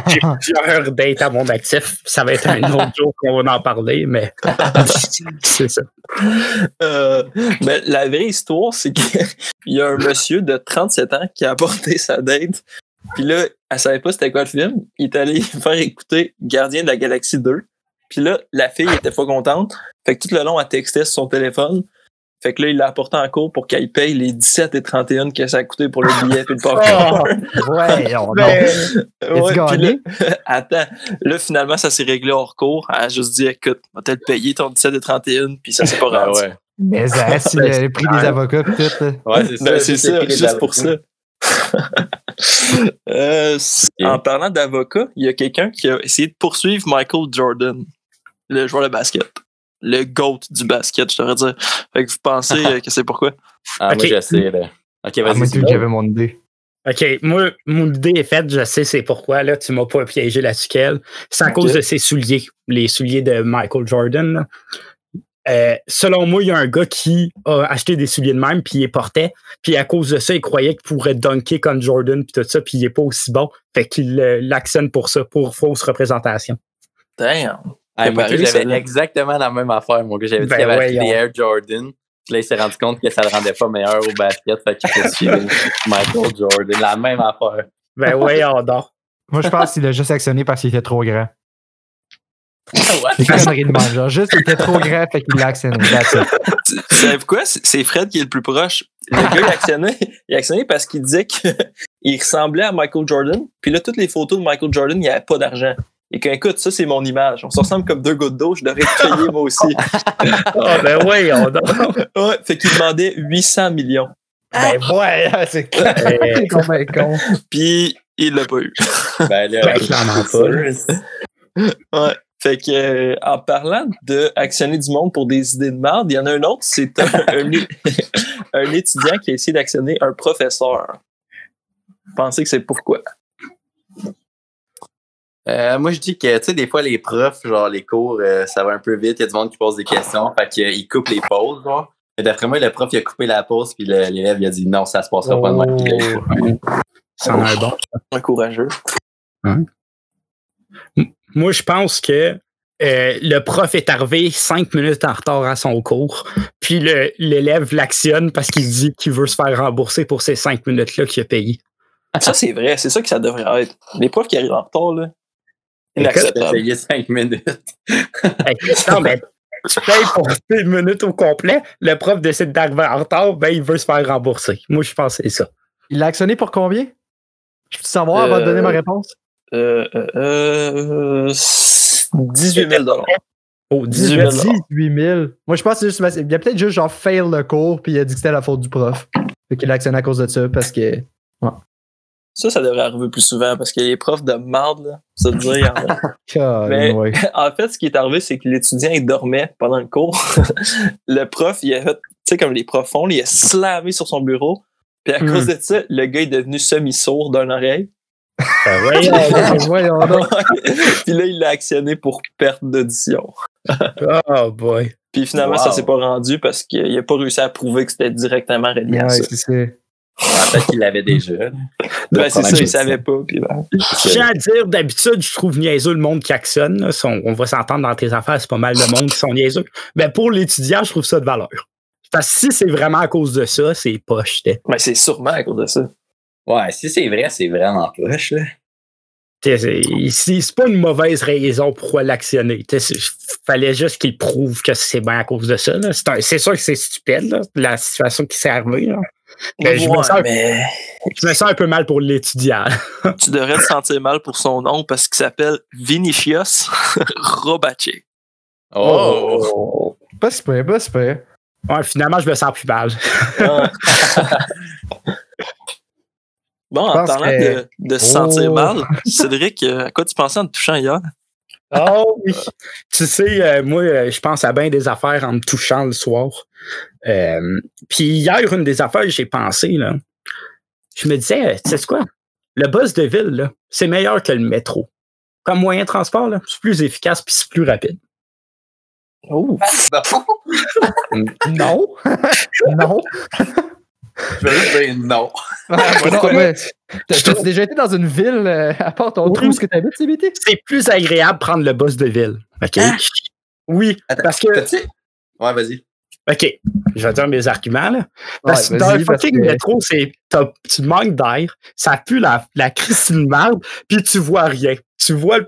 J'ai plusieurs dates à mon actif. Ça va être un autre jour qu'on va en parler, mais c'est ça. Euh, mais la vraie histoire, c'est qu'il y a un monsieur de 37 ans qui a apporté sa date. Puis là, elle savait pas c'était quoi le film. Il est allé faire écouter Gardien de la Galaxie 2. Puis là, la fille était pas contente. Fait que tout le long, elle textait sur son téléphone. Fait que là, il l'a apporté en cours pour qu'elle paye les 17 et 31 que ça a coûté pour le billet et le popcorn. Ouais, on Ben, As-tu Ouais, puis gagné? là, attends, là, finalement, ça s'est réglé hors cours. Elle a juste dit, écoute, on le payer ton 17 et 31, puis ça s'est pas Ah rendu. ouais. Mais ça, c'est le prix des avocats là. Ouais, c'est Ben, ça. c'est c'est ça, juste pour ça. Euh, En parlant d'avocat, il y a quelqu'un qui a essayé de poursuivre Michael Jordan, le joueur de basket. Le GOAT du basket, je devrais dire. Fait que vous pensez euh, que c'est pourquoi? Ah, Ok. moi, je sais, là. Ok, Ah, moi, vas-y. tout, Simon. j'avais mon idée. OK, moi, mon idée est faite, je sais c'est pourquoi, là, tu m'as pas piégé là-dessus, Kel. C'est à cause de ses souliers, les souliers de Michael Jordan. là. Euh, selon moi, il y a un gars qui a acheté des souliers de même, puis il les portait, puis à cause de ça, il croyait qu'il pourrait dunker comme Jordan, puis tout ça, puis il est pas aussi bon. Fait qu'il euh, l'actionne pour ça, pour fausse représentation. Damn. Ah, Pareil, j'avais exactement la même affaire, mon gars. J'avais dit Ben qu'il avait acheté des Air Jordan. Puis là, il s'est rendu compte que ça le rendait pas meilleur au basket. Fait qu'il poursuivait Michael Jordan. La même affaire. Ben ouais, donc. Moi, je pense qu'il a juste actionné parce qu'il était trop grand. Ouais. C'est de. Genre, juste, il était trop grand, fait qu'il l'a actionné. Tu savez quoi? C'est c'est Fred qui est le plus proche. Le gars, il a actionné, il a actionné parce qu'il disait qu'il ressemblait à Michael Jordan. Puis là, toutes les photos de Michael Jordan, il n'y avait pas d'argent. Et que, écoute, ça, c'est mon image. On se ressemble comme deux gouttes d'eau. Je devrais te payer, moi aussi. Ah, ben ouais, donc. Ouais, fait qu'il demandait 800 millions. Ben ouais, c'est clair. C'est con, con. Puis, il l'a pas eu. Ben là, Ben, clairement pas. Ouais. Fait que, euh, en parlant de actionner du monde pour des idées de merde, il y en a un autre, c'est un, un, un étudiant qui a essayé d'actionner un professeur. Pensez que c'est pourquoi? Euh, moi, je dis que, tu sais, des fois, les profs, genre, les cours, euh, ça va un peu vite. Il y a du monde qui pose des questions. Fait qu'ils coupent les pauses, genre. Et d'après moi, le prof, il a coupé la pause, puis l'élève, il a dit non, ça se passera pas de en a un bon. Un courageux. Moi, je pense que euh, le prof est arrivé cinq minutes en retard à son cours, puis le- l'élève l'actionne parce qu'il dit qu'il veut se faire rembourser pour ces cinq minutes-là qu'il a payé. Ça, c'est vrai. C'est ça que ça devrait être. Les profs qui arrivent en retard, là. T'as Inacceptable. payé cinq minutes. Non, mais tu payes pour une minute au complet, le prof décide d'arriver en retard, ben il veut se faire rembourser. Moi, je pense que c'est ça. Il l'a actionné pour combien? Je peux savoir avant de donner ma Euh, réponse? Euh, euh, euh, 18 000 Oh, 18 18 000 18 000. Moi, je pense que c'est juste. Il a peut-être juste genre fail le cours, puis il a dit que c'était la faute du prof. Fait qu'il l'a actionné à cause de ça, parce que. Ça, ça devrait arriver plus souvent parce que les profs de marde, là, ça te dit, il y en Mais- ouais. En fait, ce qui est arrivé, c'est que l'étudiant, il dormait pendant le cours. le prof, il a fait, tu sais, comme les profs font, il a slamé sur son bureau. Puis à Hmm. cause de ça, le gars est devenu semi-sourd d'une oreille. Ben, voyons. Ah, Voyons donc. Puis là, il l'a actionné pour perte d'audition. Oh boy. Puis finalement, Wow. ça s'est pas rendu parce qu'il n'a pas réussi à prouver que c'était directement relié à Ouais, ça. Peut-être qu'il l'avait déjà. Ben, c'est ça, que il je savait pas. Puis ben, Je tiens à dire, d'habitude, je trouve niaiseux le monde qui actionne. là. On, on va s'entendre dans tes affaires, c'est pas mal de monde qui sont niaiseux. Mais pour l'étudiant, je trouve ça de valeur. Parce que si c'est vraiment à cause de ça, c'est poche. ben, c'est sûrement à cause de ça. Ouais, si c'est vrai, c'est vraiment poche. C'est pas une mauvaise raison pourquoi l'actionner. Il fallait juste qu'il prouve que c'est bien à cause de ça. C'est sûr que c'est stupide, là, la situation qui s'est arrivée. là. Ben, je me sens- mais Je me sens un peu mal pour l'étudiant. tu devrais te sentir mal pour son nom parce qu'il s'appelle Vinicius Robace. Oh! Pas super, pas super. Ouais, finalement, je me sens plus mal. Bon, en parlant que- de, de se sentir Oh. mal, Cédric, euh, à quoi tu pensais en te touchant hier? Oh oui. Tu sais, euh, moi, euh, je pense à bien des affaires en me touchant le soir. Euh, Puis hier, une des affaires que j'ai pensé, là, je me disais, euh, tu sais quoi? Le bus de ville, là, c'est meilleur que le métro. Comme moyen de transport, là, c'est plus efficace puis c'est plus rapide. Oh. Non. non. Je vais juste dire non. T'as t'as déjà été dans une ville, euh, à part ton trou, où est-ce que t'habites, CBT? C'est plus agréable prendre le bus de ville. OK? Hein? Oui, Attends, parce que. Ouais, vas-y. OK, je vais dire mes arguments. Là. Parce Ouais, que dans parce fucking que- métro, c'est tu manques d'air, ça pue la, la crise de merde, puis tu vois rien. Tu vois,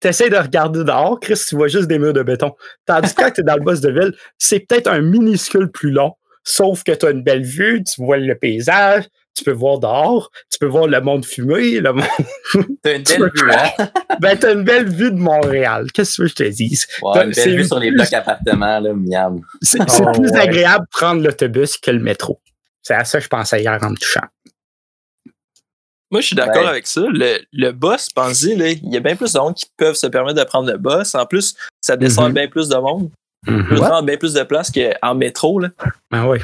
t'essaies de regarder dehors, Chris, tu vois juste des murs de béton. Tandis que quand t'es dans le boss de ville, c'est peut-être un minuscule plus long, sauf que t'as une belle vue, tu vois le paysage, tu peux voir dehors, tu peux voir le monde fumer, le monde... T'as une belle vue, hein? ben, t'as une belle vue de Montréal. Qu'est-ce que tu veux que je te dise? Ouais, une C'est belle vue sur les blocs appartements, là, miam. C'est c'est Oh, plus ouais. agréable de prendre l'autobus que le métro. C'est à ça que je pensais hier en me touchant. Moi, je suis d'accord Ouais. avec ça. Le, le boss, pensez, il y a bien plus de monde qui peuvent se permettre de prendre le boss. En plus, ça descend Mhm. bien plus de monde. Bien plus de place qu'en métro. Là. Ben oui.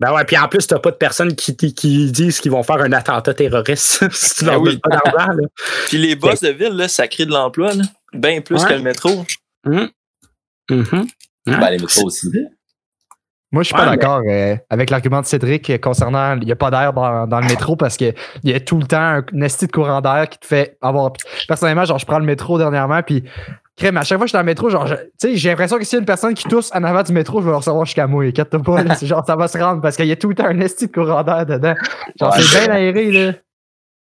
Ben ouais, puis en plus, t'as pas de personnes qui, qui, qui disent qu'ils vont faire un attentat terroriste si tu Ben leur oui. donnes pas d'argent. là. Puis les boss de ville, là, ça crée de l'emploi. là. Bien plus Ouais. que le métro. Mhm. Ben, les métros aussi. Moi, je suis Ouais, pas mais- d'accord euh, avec l'argument de Cédric concernant il n'y a pas d'air dans, dans le métro parce qu'il y a tout le temps un esti de courant d'air qui te fait avoir. Personnellement, genre, je prends le métro dernièrement, puis crème, à chaque fois que je suis dans le métro, genre, je- tu sais, j'ai l'impression que s'il y a une personne qui tousse en avant du métro, je vais le recevoir jusqu'à moi. Inquiète-toi pas, là, c'est genre, ça va se rendre parce qu'il y a tout le temps un esti de courant d'air dedans. Genre, Ouais. c'est bien aéré, là.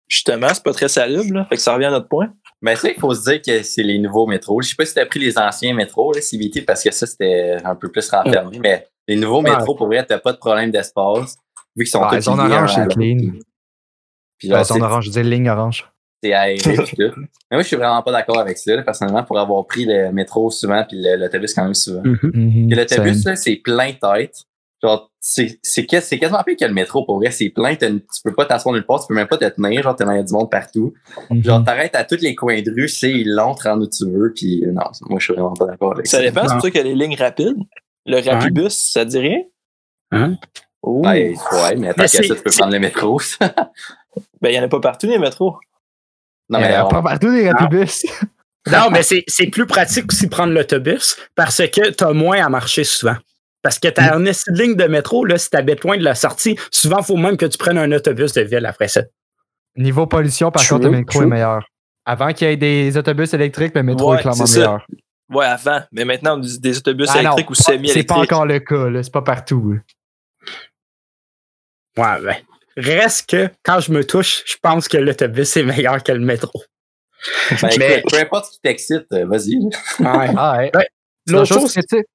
Justement, c'est pas très salubre. Là. Fait que ça revient à notre point. Mais tu sais, il faut se dire que c'est les nouveaux métros. Je sais pas si tu as pris les anciens métros, là, CBT, parce que ça, c'était un peu plus renfermé, mais les nouveaux Ouais. métros, pour vrai, t'as pas de problème d'espace, vu qu'ils sont Ah, tous ils sont liés orange, c'est clean. Puis c'est- orange, je dis ligne orange. c'est aéré tout. Mais moi, je suis vraiment pas d'accord avec ça, là, personnellement, pour avoir pris le métro souvent puis le- l'autobus quand même souvent. Mhm, Puis l'autobus, c'est- là, c'est plein tête. Genre, c'est c'est quas- c'est quasiment plus que le métro, pour vrai. C'est plein, tu peux pas t'asseoir nulle part, tu peux même pas te tenir, genre, t'as il y a du monde partout. mhm. Genre, t'arrêtes à tous les coins de rue, c'est long, te rendre où tu veux, puis non, moi, je suis vraiment pas d'accord avec ça. Ça dépend, c'est pour ça qu'il y a les lignes rapides. Le rapibus, ça te dit rien? Hein? Oh. Ouais, ouais, mais que ça, tu peux prendre le métro. Ben, il y en a pas partout, les métros. non, mais Euh, on- pas partout des rapibus. Non, mais c'est c'est plus pratique aussi prendre l'autobus parce que t'as moins à marcher souvent. Parce que t'as une esti de ligne de métro, là, si t'habites loin de la sortie, souvent, il faut même que tu prennes un autobus de ville après ça. Niveau pollution, par True, contre, le métro true. est meilleur. Avant qu'il y ait des autobus électriques, le métro Ouais, est clairement ça. Ouais, avant. Mais maintenant, des des autobus Ah non, électriques ou C'est pas semi-électriques. encore le cas, là. C'est pas partout. là. Ouais, ben. Reste que quand je me touche, je pense que l'autobus est meilleur que le métro. ben, mais- peu importe ce qui t'excite, euh, vas-y. Ouais. Ah, ouais. Ouais. L'autre chose chose, critique.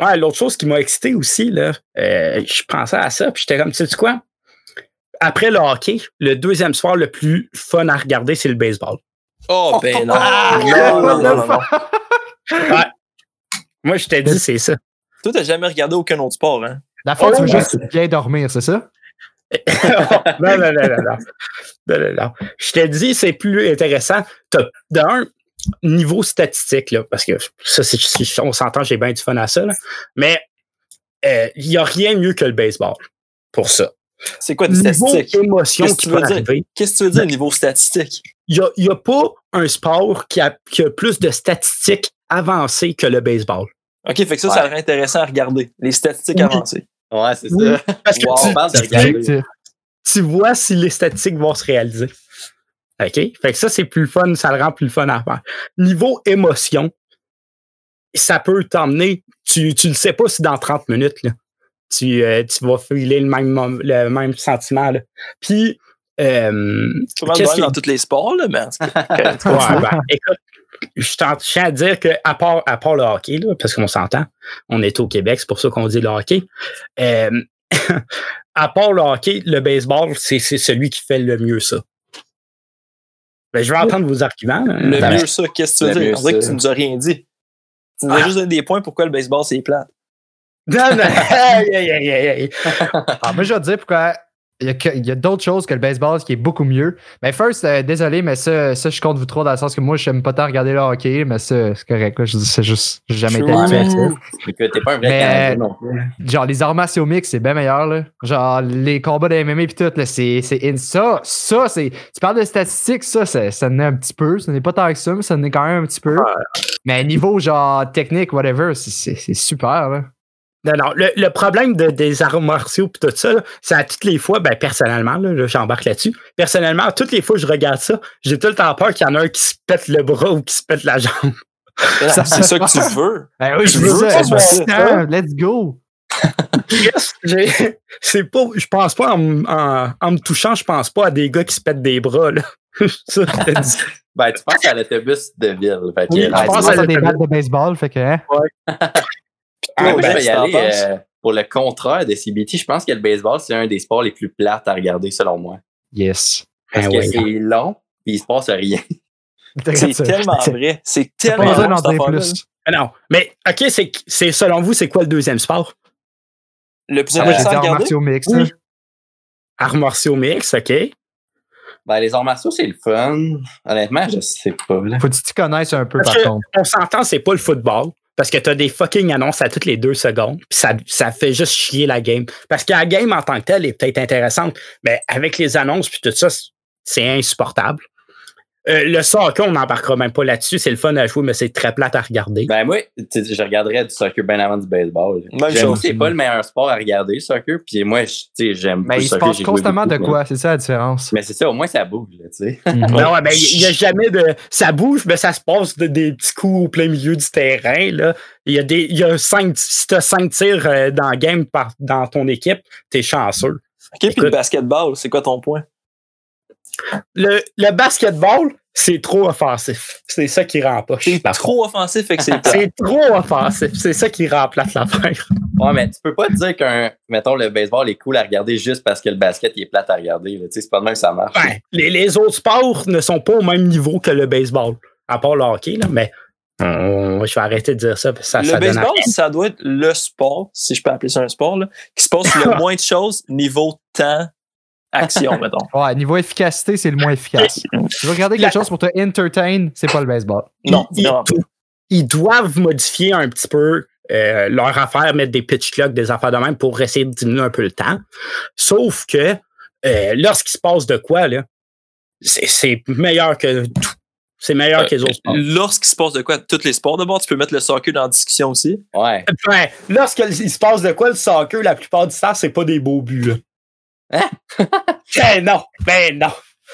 ouais, l'autre chose qui m'a excité aussi, là, euh, je pensais à ça, puis j'étais comme, tu sais quoi? Après le hockey, le deuxième sport le plus fun à regarder, c'est le baseball. Oh, ben non. Ah! non, non, non, non, non. Moi, je t'ai dit, c'est ça. Toi, t'as jamais regardé aucun autre sport, hein? La fois, Oh, tu veux ouais. juste bien dormir, c'est ça? non, non, non, non, non. Non, non, non. Je t'ai dit, c'est plus intéressant. D'un, niveau statistique, là, parce que ça, on s'entend, j'ai bien du fun à ça, là. mais euh, il n'y a rien mieux que le baseball pour ça. C'est quoi des Niveau statistiques? émotion Qu'est-ce que qui tu peut veux dire? arriver, Qu'est-ce que tu veux dire niveau statistique? il n'y a, pas un sport qui a, qui a plus de statistiques avancées que le baseball. OK, fait que ça, Ouais. ça a l'air intéressant à regarder. Les statistiques Oui. avancé. Ouais, c'est Oui. ça. Parce que Wow, tu- on parle de regarder. Tu- tu vois si les statistiques vont se réaliser. OK? Fait que ça, c'est plus le fun, ça le rend plus le fun à faire. Niveau émotion, ça peut t'emmener, tu, tu le sais pas si dans 30 minutes, là, tu, euh, tu vas filer le même, le même sentiment. Là. Puis, euh, C'est pas mal de Qu'est-ce dans tous les sports, là, mais ouais, ben, écoute, je tiens à dire que à part, à part le hockey, là, parce qu'on s'entend, on est au Québec, c'est pour ça qu'on dit le hockey. euh, à part le hockey, le baseball, c'est c'est celui qui fait le mieux ça. Ben, je vais entendre vos arguments. là. Le Ben, mieux ça, qu'est-ce que tu veux dire? mieux On dirait que tu nous as rien dit. Tu nous as Ah. juste donné des points pourquoi le baseball, c'est plate. Non, non, aïe, aïe, aïe, aïe, aïe. Ah, moi, je vais te dire pourquoi. Il y a, d'autres choses que le baseball qui est beaucoup mieux. Mais first, euh, désolé, mais ça, ça, je compte vous trop dans le sens que moi, je n'aime pas tant regarder le hockey, mais ça, c'est correct. là. Je dis, c'est juste, j'ai jamais été habitué à ça. T'es pas un vrai Mais- Canadien non plus. Genre, les arts martiaux mix, c'est bien meilleur, là. Genre, les combats de MMA pis tout, là, c'est, c'est in- ça, ça, c'est, tu parles de statistiques, ça, ça, ça en est un petit peu, ça n'est pas tant que ça, mais ça en est quand même un petit peu. Mais niveau, genre, technique, whatever, c'est, c'est, c'est super, là. Non, non. Le, le problème de, des arts martiaux et tout ça, c'est à toutes les fois, ben, personnellement, là, là, j'embarque là-dessus. Personnellement, toutes les fois que je regarde ça, j'ai tout le temps peur qu'il y en a un qui se pète le bras ou qui se pète la jambe. Ça C'est ça que tu veux. Ben oui, je veux veux ça, voir veux ça? ça, let's go. Yes, j'ai- c'est pas, je pense pas en, en, en me touchant, je pense pas à des gars qui se pètent des bras, là. Ça. Ben, tu penses à l'autobus de ville. Fait que, Oui, je Ouais, tu pense penses à à des battes de baseball, fait que, hein. Ah, je ben, vais y t'en aller penses? euh, pour le contraire de CBT. Je pense que le baseball, c'est un des sports les plus plates à regarder, selon moi. Yes. Parce Ben que oui. c'est long, puis il se passe rien. C'est tellement vrai. C'est tellement bon, affaire-là. plus. Ah Non, mais OK, c'est, selon vous, c'est quoi le deuxième sport? Le plus Ah, moi, j'ai intéressant dit à arts regarder, martiaux mix, Oui. Arts martiaux mix, OK. Ben, les arts martiaux, c'est le fun. Honnêtement, je sais pas. Là. Faut que tu connaisses un peu, Parce par que contre? on s'entend, c'est pas le football. Parce que t'as des fucking annonces à toutes les deux secondes. Ça, ça fait juste chier la game. Parce que la game en tant que telle est peut-être intéressante, mais avec les annonces puis tout ça, c'est insupportable. Euh, le soccer, on n'embarquera même pas là-dessus. C'est le fun à jouer, mais c'est très plate à regarder. Ben, moi, tu je regarderais du soccer bien avant du baseball. C'est pas le meilleur sport à regarder, le soccer. Puis moi, tu j'aime Mais il se soccer, passe constamment de quoi? C'est ça la différence. Mais c'est ça, au moins, ça bouge, là, tu sais. Mhm. Ben ouais, ben, il n'y a jamais de. Ça bouge, mais ça se passe de, des petits coups au plein milieu du terrain. Là. Il y a des. Il y a cinq, si tu as cinq tirs euh, dans le game par, dans ton équipe, t'es chanceux. OK, puis le basketball, c'est quoi ton point? Le, le basketball, c'est trop offensif. C'est ça qui rend pas. C'est trop offensif, c'est plate. C'est trop offensif. C'est ça qui remplace l'affaire. Ouais, mais tu peux pas te dire qu'un, mettons, le baseball est cool à regarder juste parce que le basket, il est plate à regarder. là. Tu sais, c'est pas de même que ça marche. Ouais, les, les autres sports ne sont pas au même niveau que le baseball. À part le hockey, là, mais euh, je vais arrêter de dire ça. parce que ça, le ça baseball, ça doit être le sport, si je peux appeler ça un sport, là, qui se passe le moins de choses niveau temps, action, mettons. Ouais, niveau efficacité, c'est le moins efficace. Tu veux regarder quelque chose pour te entertain, c'est pas le baseball. Non, ils, non. ils- doivent modifier un petit peu euh, leur affaire, mettre des pitch clocks, des affaires de même pour essayer de diminuer un peu le temps. Sauf que euh, lorsqu'il se passe de quoi, là, c'est c'est meilleur que tout. C'est meilleur que les autres sports. Lorsqu'il se passe de quoi, tous les sports d'abord, tu peux mettre le soccer dans la discussion aussi. Ouais. Enfin, lorsqu'il se passe de quoi, le soccer, la plupart du temps, c'est pas des beaux buts. Hein? ben non, ben non.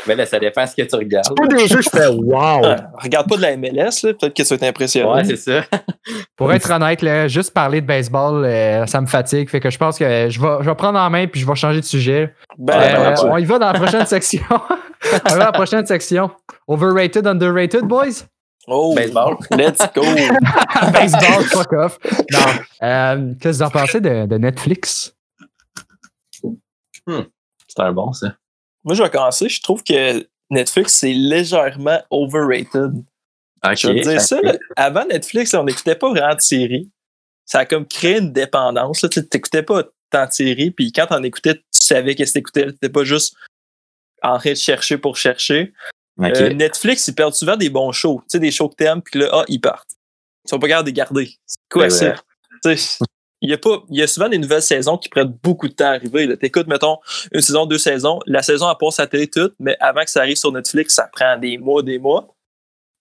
Mais là, ça dépend de ce que tu regardes. C'est pas des jeux, je fais wow. Euh, regarde pas de la MLS, là, peut-être que tu vas être impressionné. Ouais, c'est ça. Pour être honnête, là, juste parler de baseball, euh, ça me fatigue. Fait que je pense que je vais, je vais prendre en main puis je vais changer de sujet. ben, Ouais, Euh, ben, ouais. on y va dans la prochaine section. on y va dans la prochaine section. Overrated, underrated, boys? oh, Baseball. Let's go. Baseball, fuck off. Non. Euh, Qu'est-ce que vous en pensez de, de Netflix? C'est un bon, ça. Moi, je vais commencer. Je trouve que Netflix, c'est légèrement overrated. Je te dire ça. là. Avant Netflix, là, on n'écoutait pas vraiment de séries. Ça a comme créé une dépendance. Tu n'écoutais pas tant de séries, puis quand t'en écoutais, tu savais qu'est-ce que t'écoutais. T'étais pas juste en train de chercher pour chercher. Euh, Netflix, ils perdent souvent des bons shows. Tu sais, des shows que t'aimes, puis là, ah, ils partent. Ils sont pas capables de les garder. C'est quoi ça? Il y, a pas, il y a souvent des nouvelles saisons qui prennent beaucoup de temps à arriver. T'écoutes, mettons, une saison, deux saisons. La saison, elle passe à la télé toute, mais avant que ça arrive sur Netflix, ça prend des mois, des mois.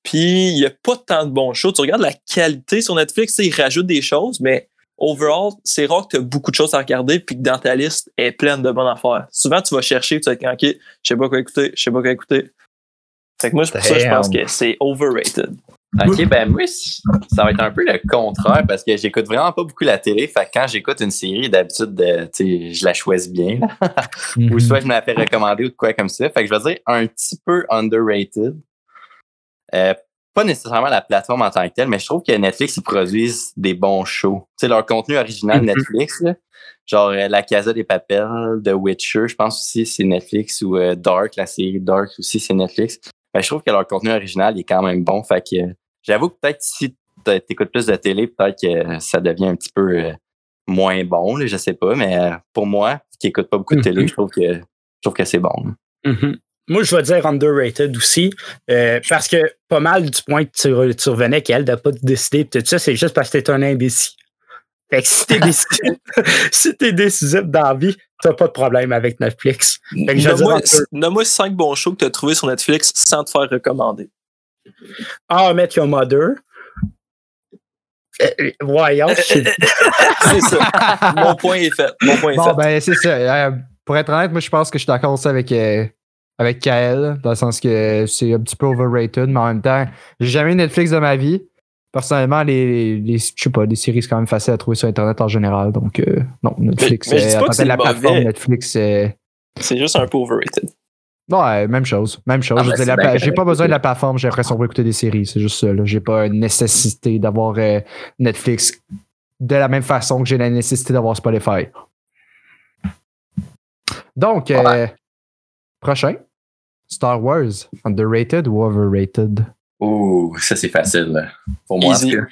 Puis, il n'y a pas tant de bons shows. Tu regardes la qualité sur Netflix, tu sais, ils rajoutent des choses, mais overall, c'est rare que tu as beaucoup de choses à regarder puis que dans ta liste est pleine de bonnes affaires. Souvent, tu vas chercher, tu vas être OK, je sais pas quoi écouter, je sais pas quoi écouter. Fait que moi, c'est pour ça que je pense que c'est overrated. Ok, ben moi, ça va être un peu le contraire parce que j'écoute vraiment pas beaucoup la télé. Fait que quand j'écoute une série, d'habitude, euh, tu sais, je la choisis bien. Mhm. Ou soit je me la fais recommander ou de quoi comme ça. Fait que je vais dire un petit peu underrated. Euh, pas nécessairement la plateforme en tant que telle, mais je trouve que Netflix, ils produisent des bons shows. Tu sais, leur contenu original Mhm. Netflix, là, genre euh, La Casa des Papels, The Witcher, je pense aussi c'est Netflix, ou euh, Dark, la série Dark aussi c'est Netflix. Ben, je trouve que leur contenu original est quand même bon. Fait que euh, j'avoue que peut-être si t'as- t'écoutes plus de télé, peut-être que ça devient un petit peu euh, moins bon, là, je sais pas, mais euh, pour moi, qui écoute pas beaucoup de télé, Mhm. je trouve que je trouve que c'est bon. Mhm. Moi, je vais dire underrated aussi, euh, parce que pas mal du point que tu, re- tu revenais qu'elle n'a pas décidé, tout ça, c'est juste parce que t'es un imbécile. Fait que si t'es décisif, si t'es décisif dans la vie, t'as pas de problème avec Netflix. Nomme-moi cinq bons shows que tu as trouvés sur Netflix sans te faire recommander. Ah, Met Your Mother. Euh, voyons, je sais- C'est ça. Mon point est fait. Mon point est Bon, fait. ben, c'est ça. Euh, pour être honnête, moi, je pense que je suis d'accord aussi avec, euh, avec Kael, dans le sens que c'est un petit peu overrated, mais en même temps, j'ai jamais eu Netflix de ma vie. Personnellement, les, les, je sais pas, des séries, c'est quand même facile à trouver sur Internet en général. Donc, euh, non, Netflix, Mais- mais euh, c'est la mauvais. plateforme Netflix, euh, C'est juste un peu overrated. ouais, même chose. Même chose. Ah, ben, j'ai pas besoin de la plateforme, j'ai l'impression pour écouter des séries. C'est juste ça. J'ai pas une nécessité d'avoir euh, Netflix de la même façon que j'ai la nécessité d'avoir Spotify. Donc, prochain. Star Wars, underrated ou overrated? Ouh, ça c'est facile. là. Pour moi, Easy. Ouais,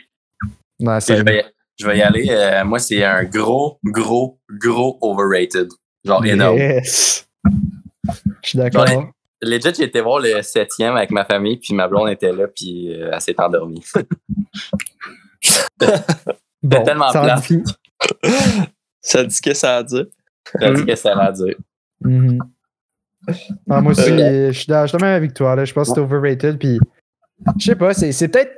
je, c'est- vais, je vais y aller. euh, moi, c'est un gros, gros, gros overrated. Genre énorme. Yes. Je suis d'accord. Genre, legit, j'ai été voir le septième avec ma famille, puis ma blonde était là, puis euh, elle s'est endormie. Bon, tellement ça dit. Ça dit que ça a dit. Elle a dit que ça allait dire. Mhm. Ah, moi aussi, Euh, je suis même avec toi. Là. Je pense que c'est overrated. Puis, je sais pas, c'est c'est peut-être.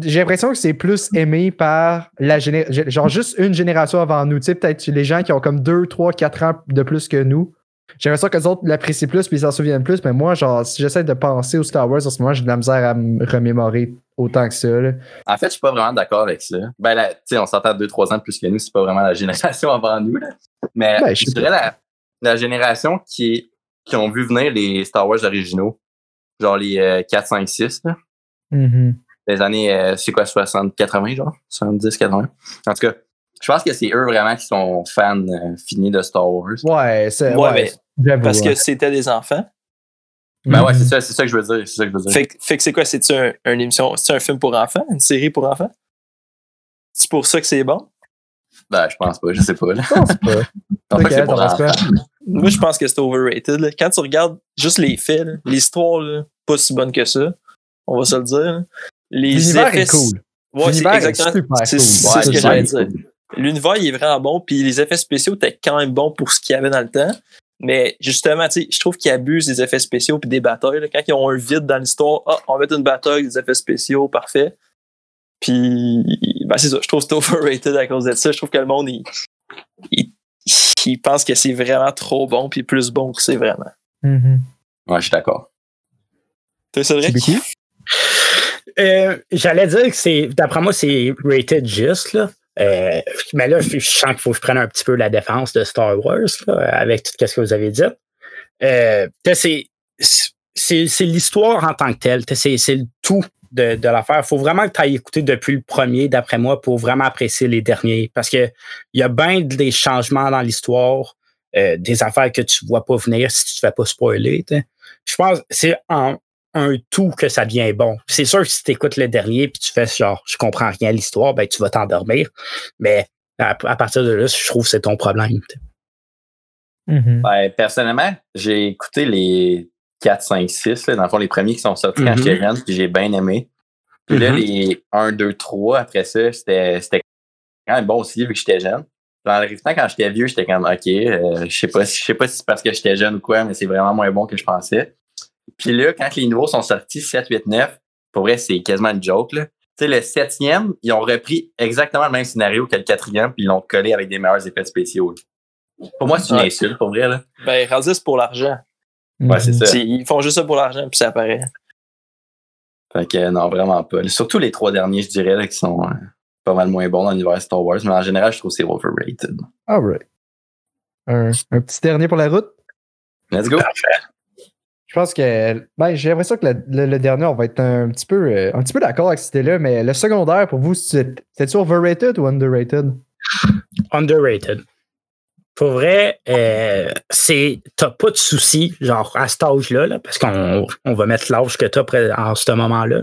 J'ai l'impression que c'est plus aimé par la génération. Genre, juste une génération avant nous. Tu sais, peut-être les gens qui ont comme 2, 3, 4 ans de plus que nous. J'ai l'impression que les autres l'apprécient plus puis ils s'en souviennent plus. Mais moi, genre, si j'essaie de penser aux Star Wars en ce moment, j'ai de la misère à me remémorer autant que ça. là. En fait, je suis pas vraiment d'accord avec ça. Ben là, tu sais, on s'entend 2-3 ans de plus que nous, c'est pas vraiment la génération avant nous. Là. Mais Ben, je je dirais la, la génération qui, qui ont vu venir les Star Wars originaux, genre les euh, 4, 5, 6, là, Mhm. les années, euh, c'est quoi, 60, 80, genre? 70, 80. En tout cas, je pense que c'est eux vraiment qui sont fans euh, finis de Star Wars. Ouais, c'est. Ouais, mais Parce ouais. que c'était des enfants. Ben ouais, c'est ça, c'est ça que je veux dire. C'est ça que je veux dire. Fait, que- fait que c'est quoi? C'est-tu un, une émission? C'est un film pour enfants? Une série pour enfants? C'est pour ça que c'est bon? Ben, je pense pas, je sais pas. Là. Je pense pas. Pour. Moi, je pense que c'est overrated. là. Quand tu regardes juste les faits, l'histoire, pas si bonne que ça. On va se le dire. L'univers effets. est cool. Ouais, c'est L'univers est exactement. super C'est cool. c'est Ouais, ce que c'est j'allais dire. L'univers, il est vraiment bon, puis les effets spéciaux étaient quand même bons pour ce qu'il y avait dans le temps. Mais justement, tu sais, je trouve qu'ils abusent des effets spéciaux puis des batailles. là. Quand ils ont un vide dans l'histoire, ah, on va mettre une bataille, des effets spéciaux, parfait. Puis, ben c'est ça, je trouve que c'est overrated à cause de ça. Je trouve que le monde, il, il, il pense que c'est vraiment trop bon, puis plus bon que c'est vraiment. Mhm. Ouais, je suis d'accord. Toi, Cédric? Euh, J'allais dire que c'est, d'après moi, c'est rated juste, là. Euh, mais là, je sens qu'il faut que je prenne un petit peu la défense de Star Wars, là, avec tout ce que vous avez dit. Euh, c'est, l'histoire en tant que telle. C'est, le tout de, l'affaire. Il faut vraiment que tu ailles écouter depuis le premier, d'après moi, pour vraiment apprécier les derniers. Parce que il y a bien des changements dans l'histoire, des affaires que tu vois pas venir si tu te fais pas spoiler. Je pense que c'est en, un tout que ça devient bon. C'est sûr que si tu écoutes le dernier puis tu fais genre je comprends rien à l'histoire, ben tu vas t'endormir. Mais à, à partir de là, je trouve que c'est ton problème. Mhm. Ben, personnellement, j'ai écouté les 4, 5, 6, là, dans le fond, les premiers qui sont sortis quand Mhm. j'étais jeune, puis j'ai bien aimé. Puis là, Mhm. les 1, 2, 3, après ça, c'était c'était quand même bon aussi, vu que j'étais jeune. Dans le temps, quand j'étais vieux, j'étais comme, OK, euh, je sais pas, si- je sais pas si c'est parce que j'étais jeune ou quoi, mais c'est vraiment moins bon que je pensais. Puis là, quand les nouveaux sont sortis, 7, 8, 9, pour vrai, c'est quasiment une joke, là. Tu sais, le septième, ils ont repris exactement le même scénario que le quatrième, puis ils l'ont collé avec des meilleurs effets spéciaux. là. Pour moi, c'est une Ouais. insulte, pour vrai, là. Ben, rendu, c'est pour l'argent. Ouais, c'est ça. Ils font juste ça pour l'argent, puis ça apparaît. Fait que non, vraiment pas. Surtout les trois derniers, je dirais, là, qui sont euh, pas mal moins bons dans l'univers Star Wars, mais en général, je trouve que c'est overrated. Alright. Un, un petit dernier pour la route? Let's go! Je pense que ben, j'ai l'impression que le, le- dernier, on va être un petit peu, euh, un petit peu d'accord avec cette idée-là, mais le secondaire, pour vous, c'est- c'est-tu overrated ou underrated? Underrated. Pour vrai, euh, c'est t'as pas de soucis, genre à cet âge-là, là, parce qu'on on va mettre l'âge que t'as en ce moment-là.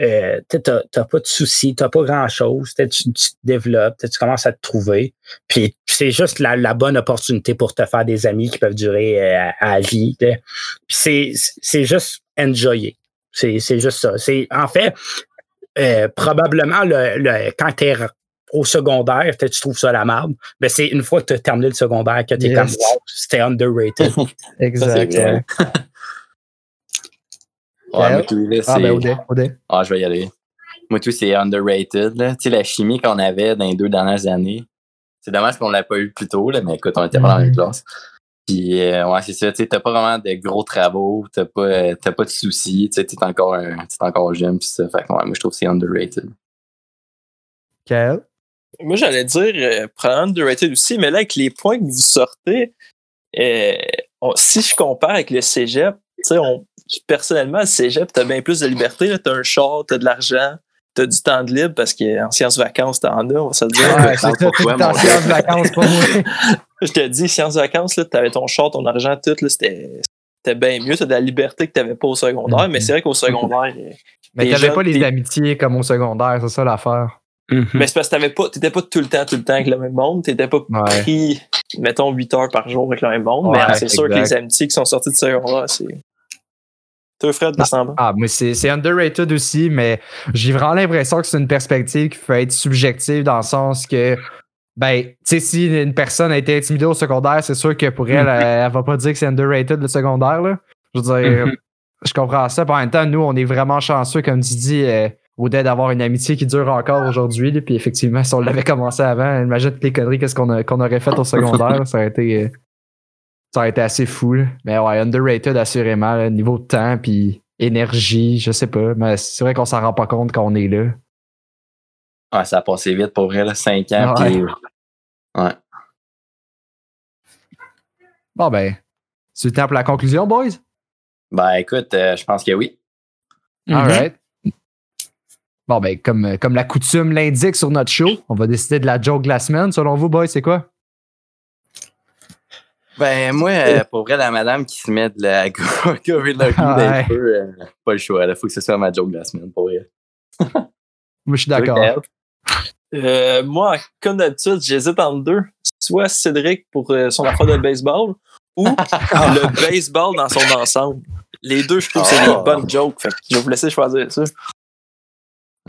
Euh, t'as t'as pas de soucis, t'as pas grand-chose. Tu, tu te développes, tu commences à te trouver. Puis c'est juste la, la bonne opportunité pour te faire des amis qui peuvent durer euh, à, à vie. t'sais. Puis c'est c'est juste enjoyer. C'est c'est juste ça. C'est en fait euh, probablement le, le quand t'es au secondaire, peut-être tu trouves ça la merde. Mais c'est une fois que tu as terminé le secondaire que tu es Yes. comme wow, c'était underrated. Exact. ouais. Moi, tout, là, Ah, c'est- ben, Odé, Odé. Ah, je vais y aller. Moi, tout, c'est underrated. Là. Tu sais, la chimie qu'on avait dans les deux dernières années, c'est dommage qu'on l'a pas eu plus tôt, là, mais écoute, on était pas dans la même Mhm. classe. Puis, euh, ouais, c'est ça. Tu sais, t'as pas vraiment de gros travaux, t'as pas, euh, t'as pas de soucis, tu sais, t'es encore, un- t'es encore jeune, pis ça. Fait que, ouais, moi, je trouve que c'est underrated. Kael? Moi, j'allais dire, euh, probablement underrated aussi, mais là, avec les points que vous sortez, euh, on- si je compare avec le cégep, tu sais, on, personnellement, le cégep, t'as bien plus de liberté, là. T'as un char, t'as de l'argent, t'as du temps de libre parce qu'en sciences vacances, t'en as, on va se le dire. Ouais, c'est ça, séance de vacances moi. Je te dis, sciences vacances, là, t'avais ton char, ton argent, tout, là, c'était, c'était bien mieux. T'as de la liberté que t'avais pas au secondaire, mais c'est vrai qu'au secondaire, euh, Mais t'avais jeunes, pas les t'es- amitiés comme au secondaire, c'est ça l'affaire. Mhm. mais c'est parce que t'avais pas, t'étais pas tout le temps, tout le temps avec le même monde. T'étais pas Ouais. pris, mettons, 8 heures par jour avec le même monde. Ouais, mais c'est sûr que les amitiés qui sont sorties de secondaire, c'est. Toi, Fred, de semblant. Ah, mais c'est c'est underrated aussi, mais j'ai vraiment l'impression que c'est une perspective qui peut être subjective dans le sens que, ben, tu sais, si une personne a été intimidée au secondaire, c'est sûr que pour elle, elle, elle va pas dire que c'est underrated le secondaire, là. Je veux dire, Mhm. je comprends ça. Puis en même temps, nous, on est vraiment chanceux, comme tu dis, euh, d'avoir une amitié qui dure encore aujourd'hui. Puis effectivement, si on l'avait commencé avant, imagine toutes les conneries qu'est-ce qu'on aurait fait au secondaire. ça aurait été. euh, ça aurait été assez fou. là. Mais ouais, underrated assurément, là, niveau de temps puis énergie, je sais pas. Mais c'est vrai qu'on s'en rend pas compte quand on est là. Ouais, ça a passé vite pour vrai, là, 5 ans. Ouais. puis- ouais. Bon ben, c'est le temps pour la conclusion, boys? Ben écoute, euh, je pense que oui. Mhm. Alright. Bon ben, comme, comme la coutume l'indique sur notre show, on va décider de la joke de la semaine. Selon vous, boys, c'est quoi? Ben moi, euh, pour vrai, la madame qui se met de la COVID dans Ouais. les cheveux, euh, pas le choix. Il faut que ce soit ma joke de la semaine pour vrai. Moi, je suis d'accord. Euh, moi, comme d'habitude, j'hésite entre deux. Soit Cédric pour euh, son affaire de baseball ou le baseball dans son ensemble. Les deux, je trouve que c'est Oh. des bonnes jokes. Fait que je vais vous laisser choisir ça.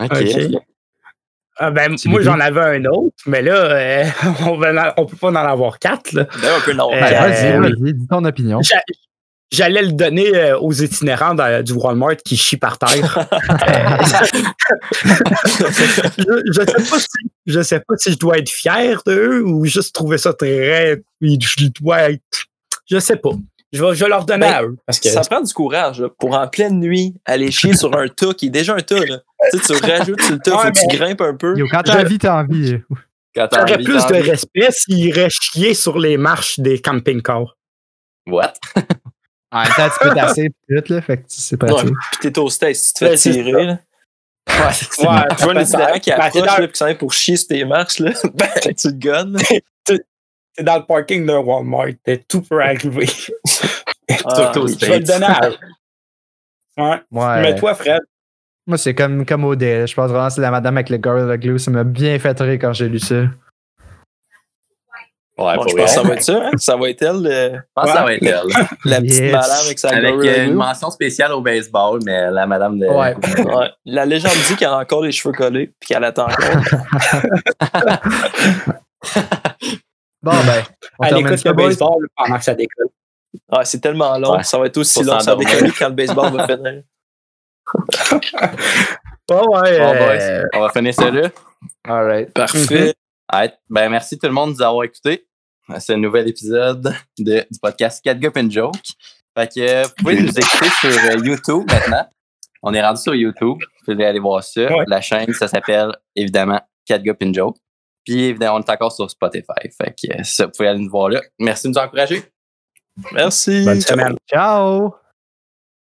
OK. Ok. Ah ben, moi, j'en avais un autre, mais là, euh, on, on peut pas en avoir quatre. Là. Ben, un peu non. Euh, Ben, vas-y, dis ton opinion. J'a- J'allais le donner euh, aux itinérants du Walmart qui chient par terre. je, je sais pas si, je sais pas si je dois être fier d'eux ou juste trouver ça très. Je dois être. Je sais pas. Je vais, je vais leur donner Ben, à eux. Parce que Ça prend du courage là, pour en pleine nuit aller chier sur un tas qui est déjà un tas. Là. Tu, sais, tu rajoutes sur le tas, Ouais, faut que tu mais- grimpes un peu. Yo, quand t'as envie, t'as envie. J'aurais plus de envie. respect s'ils iraient chier sur les marches des camping-cars. What? En même temps, tu peux tasser là. Fait que c'est Ouais, pratique. puis t'es si tu te fais Ouais, c'est tirer. Là. Ouais, c'est Ouais, Tu vois un itinérant qui Ben, c'est approche dans- là, puis qui s'en pour chier sur tes marches, là. ben, tu te gonnes. C'est dans le parking d'un Walmart. Tout peut arriver. Ah, Surtout au oui. Je vais le donner à. Ouais. Ouais. Mais toi, Fred, Moi, c'est comme, comme Odell. Je pense vraiment que c'est la madame avec le Gorilla Glue. Ça m'a bien fait rire quand j'ai lu ça. Ouais, Bon, pour je pense que ça va être ça. hein? Ça va être elle, euh, Je pense que ça va être elle. la petite Yes. madame avec sa Avec Gorilla euh, une mention spéciale au baseball, mais la madame de. Ouais. Ouais. La légende dit qu'elle a encore les cheveux collés puis qu'elle attend encore. Bon, ben, on elle termine écoute ça, le baseball pendant que ça décolle. Ouais, c'est tellement long, Ouais. ça va être aussi long ça s'endormir. décoller quand le baseball va finir. Ouais, ouais. Bon, euh, boys, on va finir ça là. Alright. Parfait. Alright. Ben, merci tout le monde de nous avoir écoutés à ce nouvel épisode de, du podcast 4 Gup and Joke. Fait que euh, vous pouvez nous écouter sur euh, YouTube maintenant. On est rendu sur YouTube. Vous pouvez aller voir ça. Ouais. La chaîne, ça s'appelle évidemment 4 Gup and Joke. Puis évidemment, on est encore sur Spotify. Fait que euh, ça, vous pouvez aller nous voir là. Merci de nous encourager. Merci. Bonne semaine. Ciao!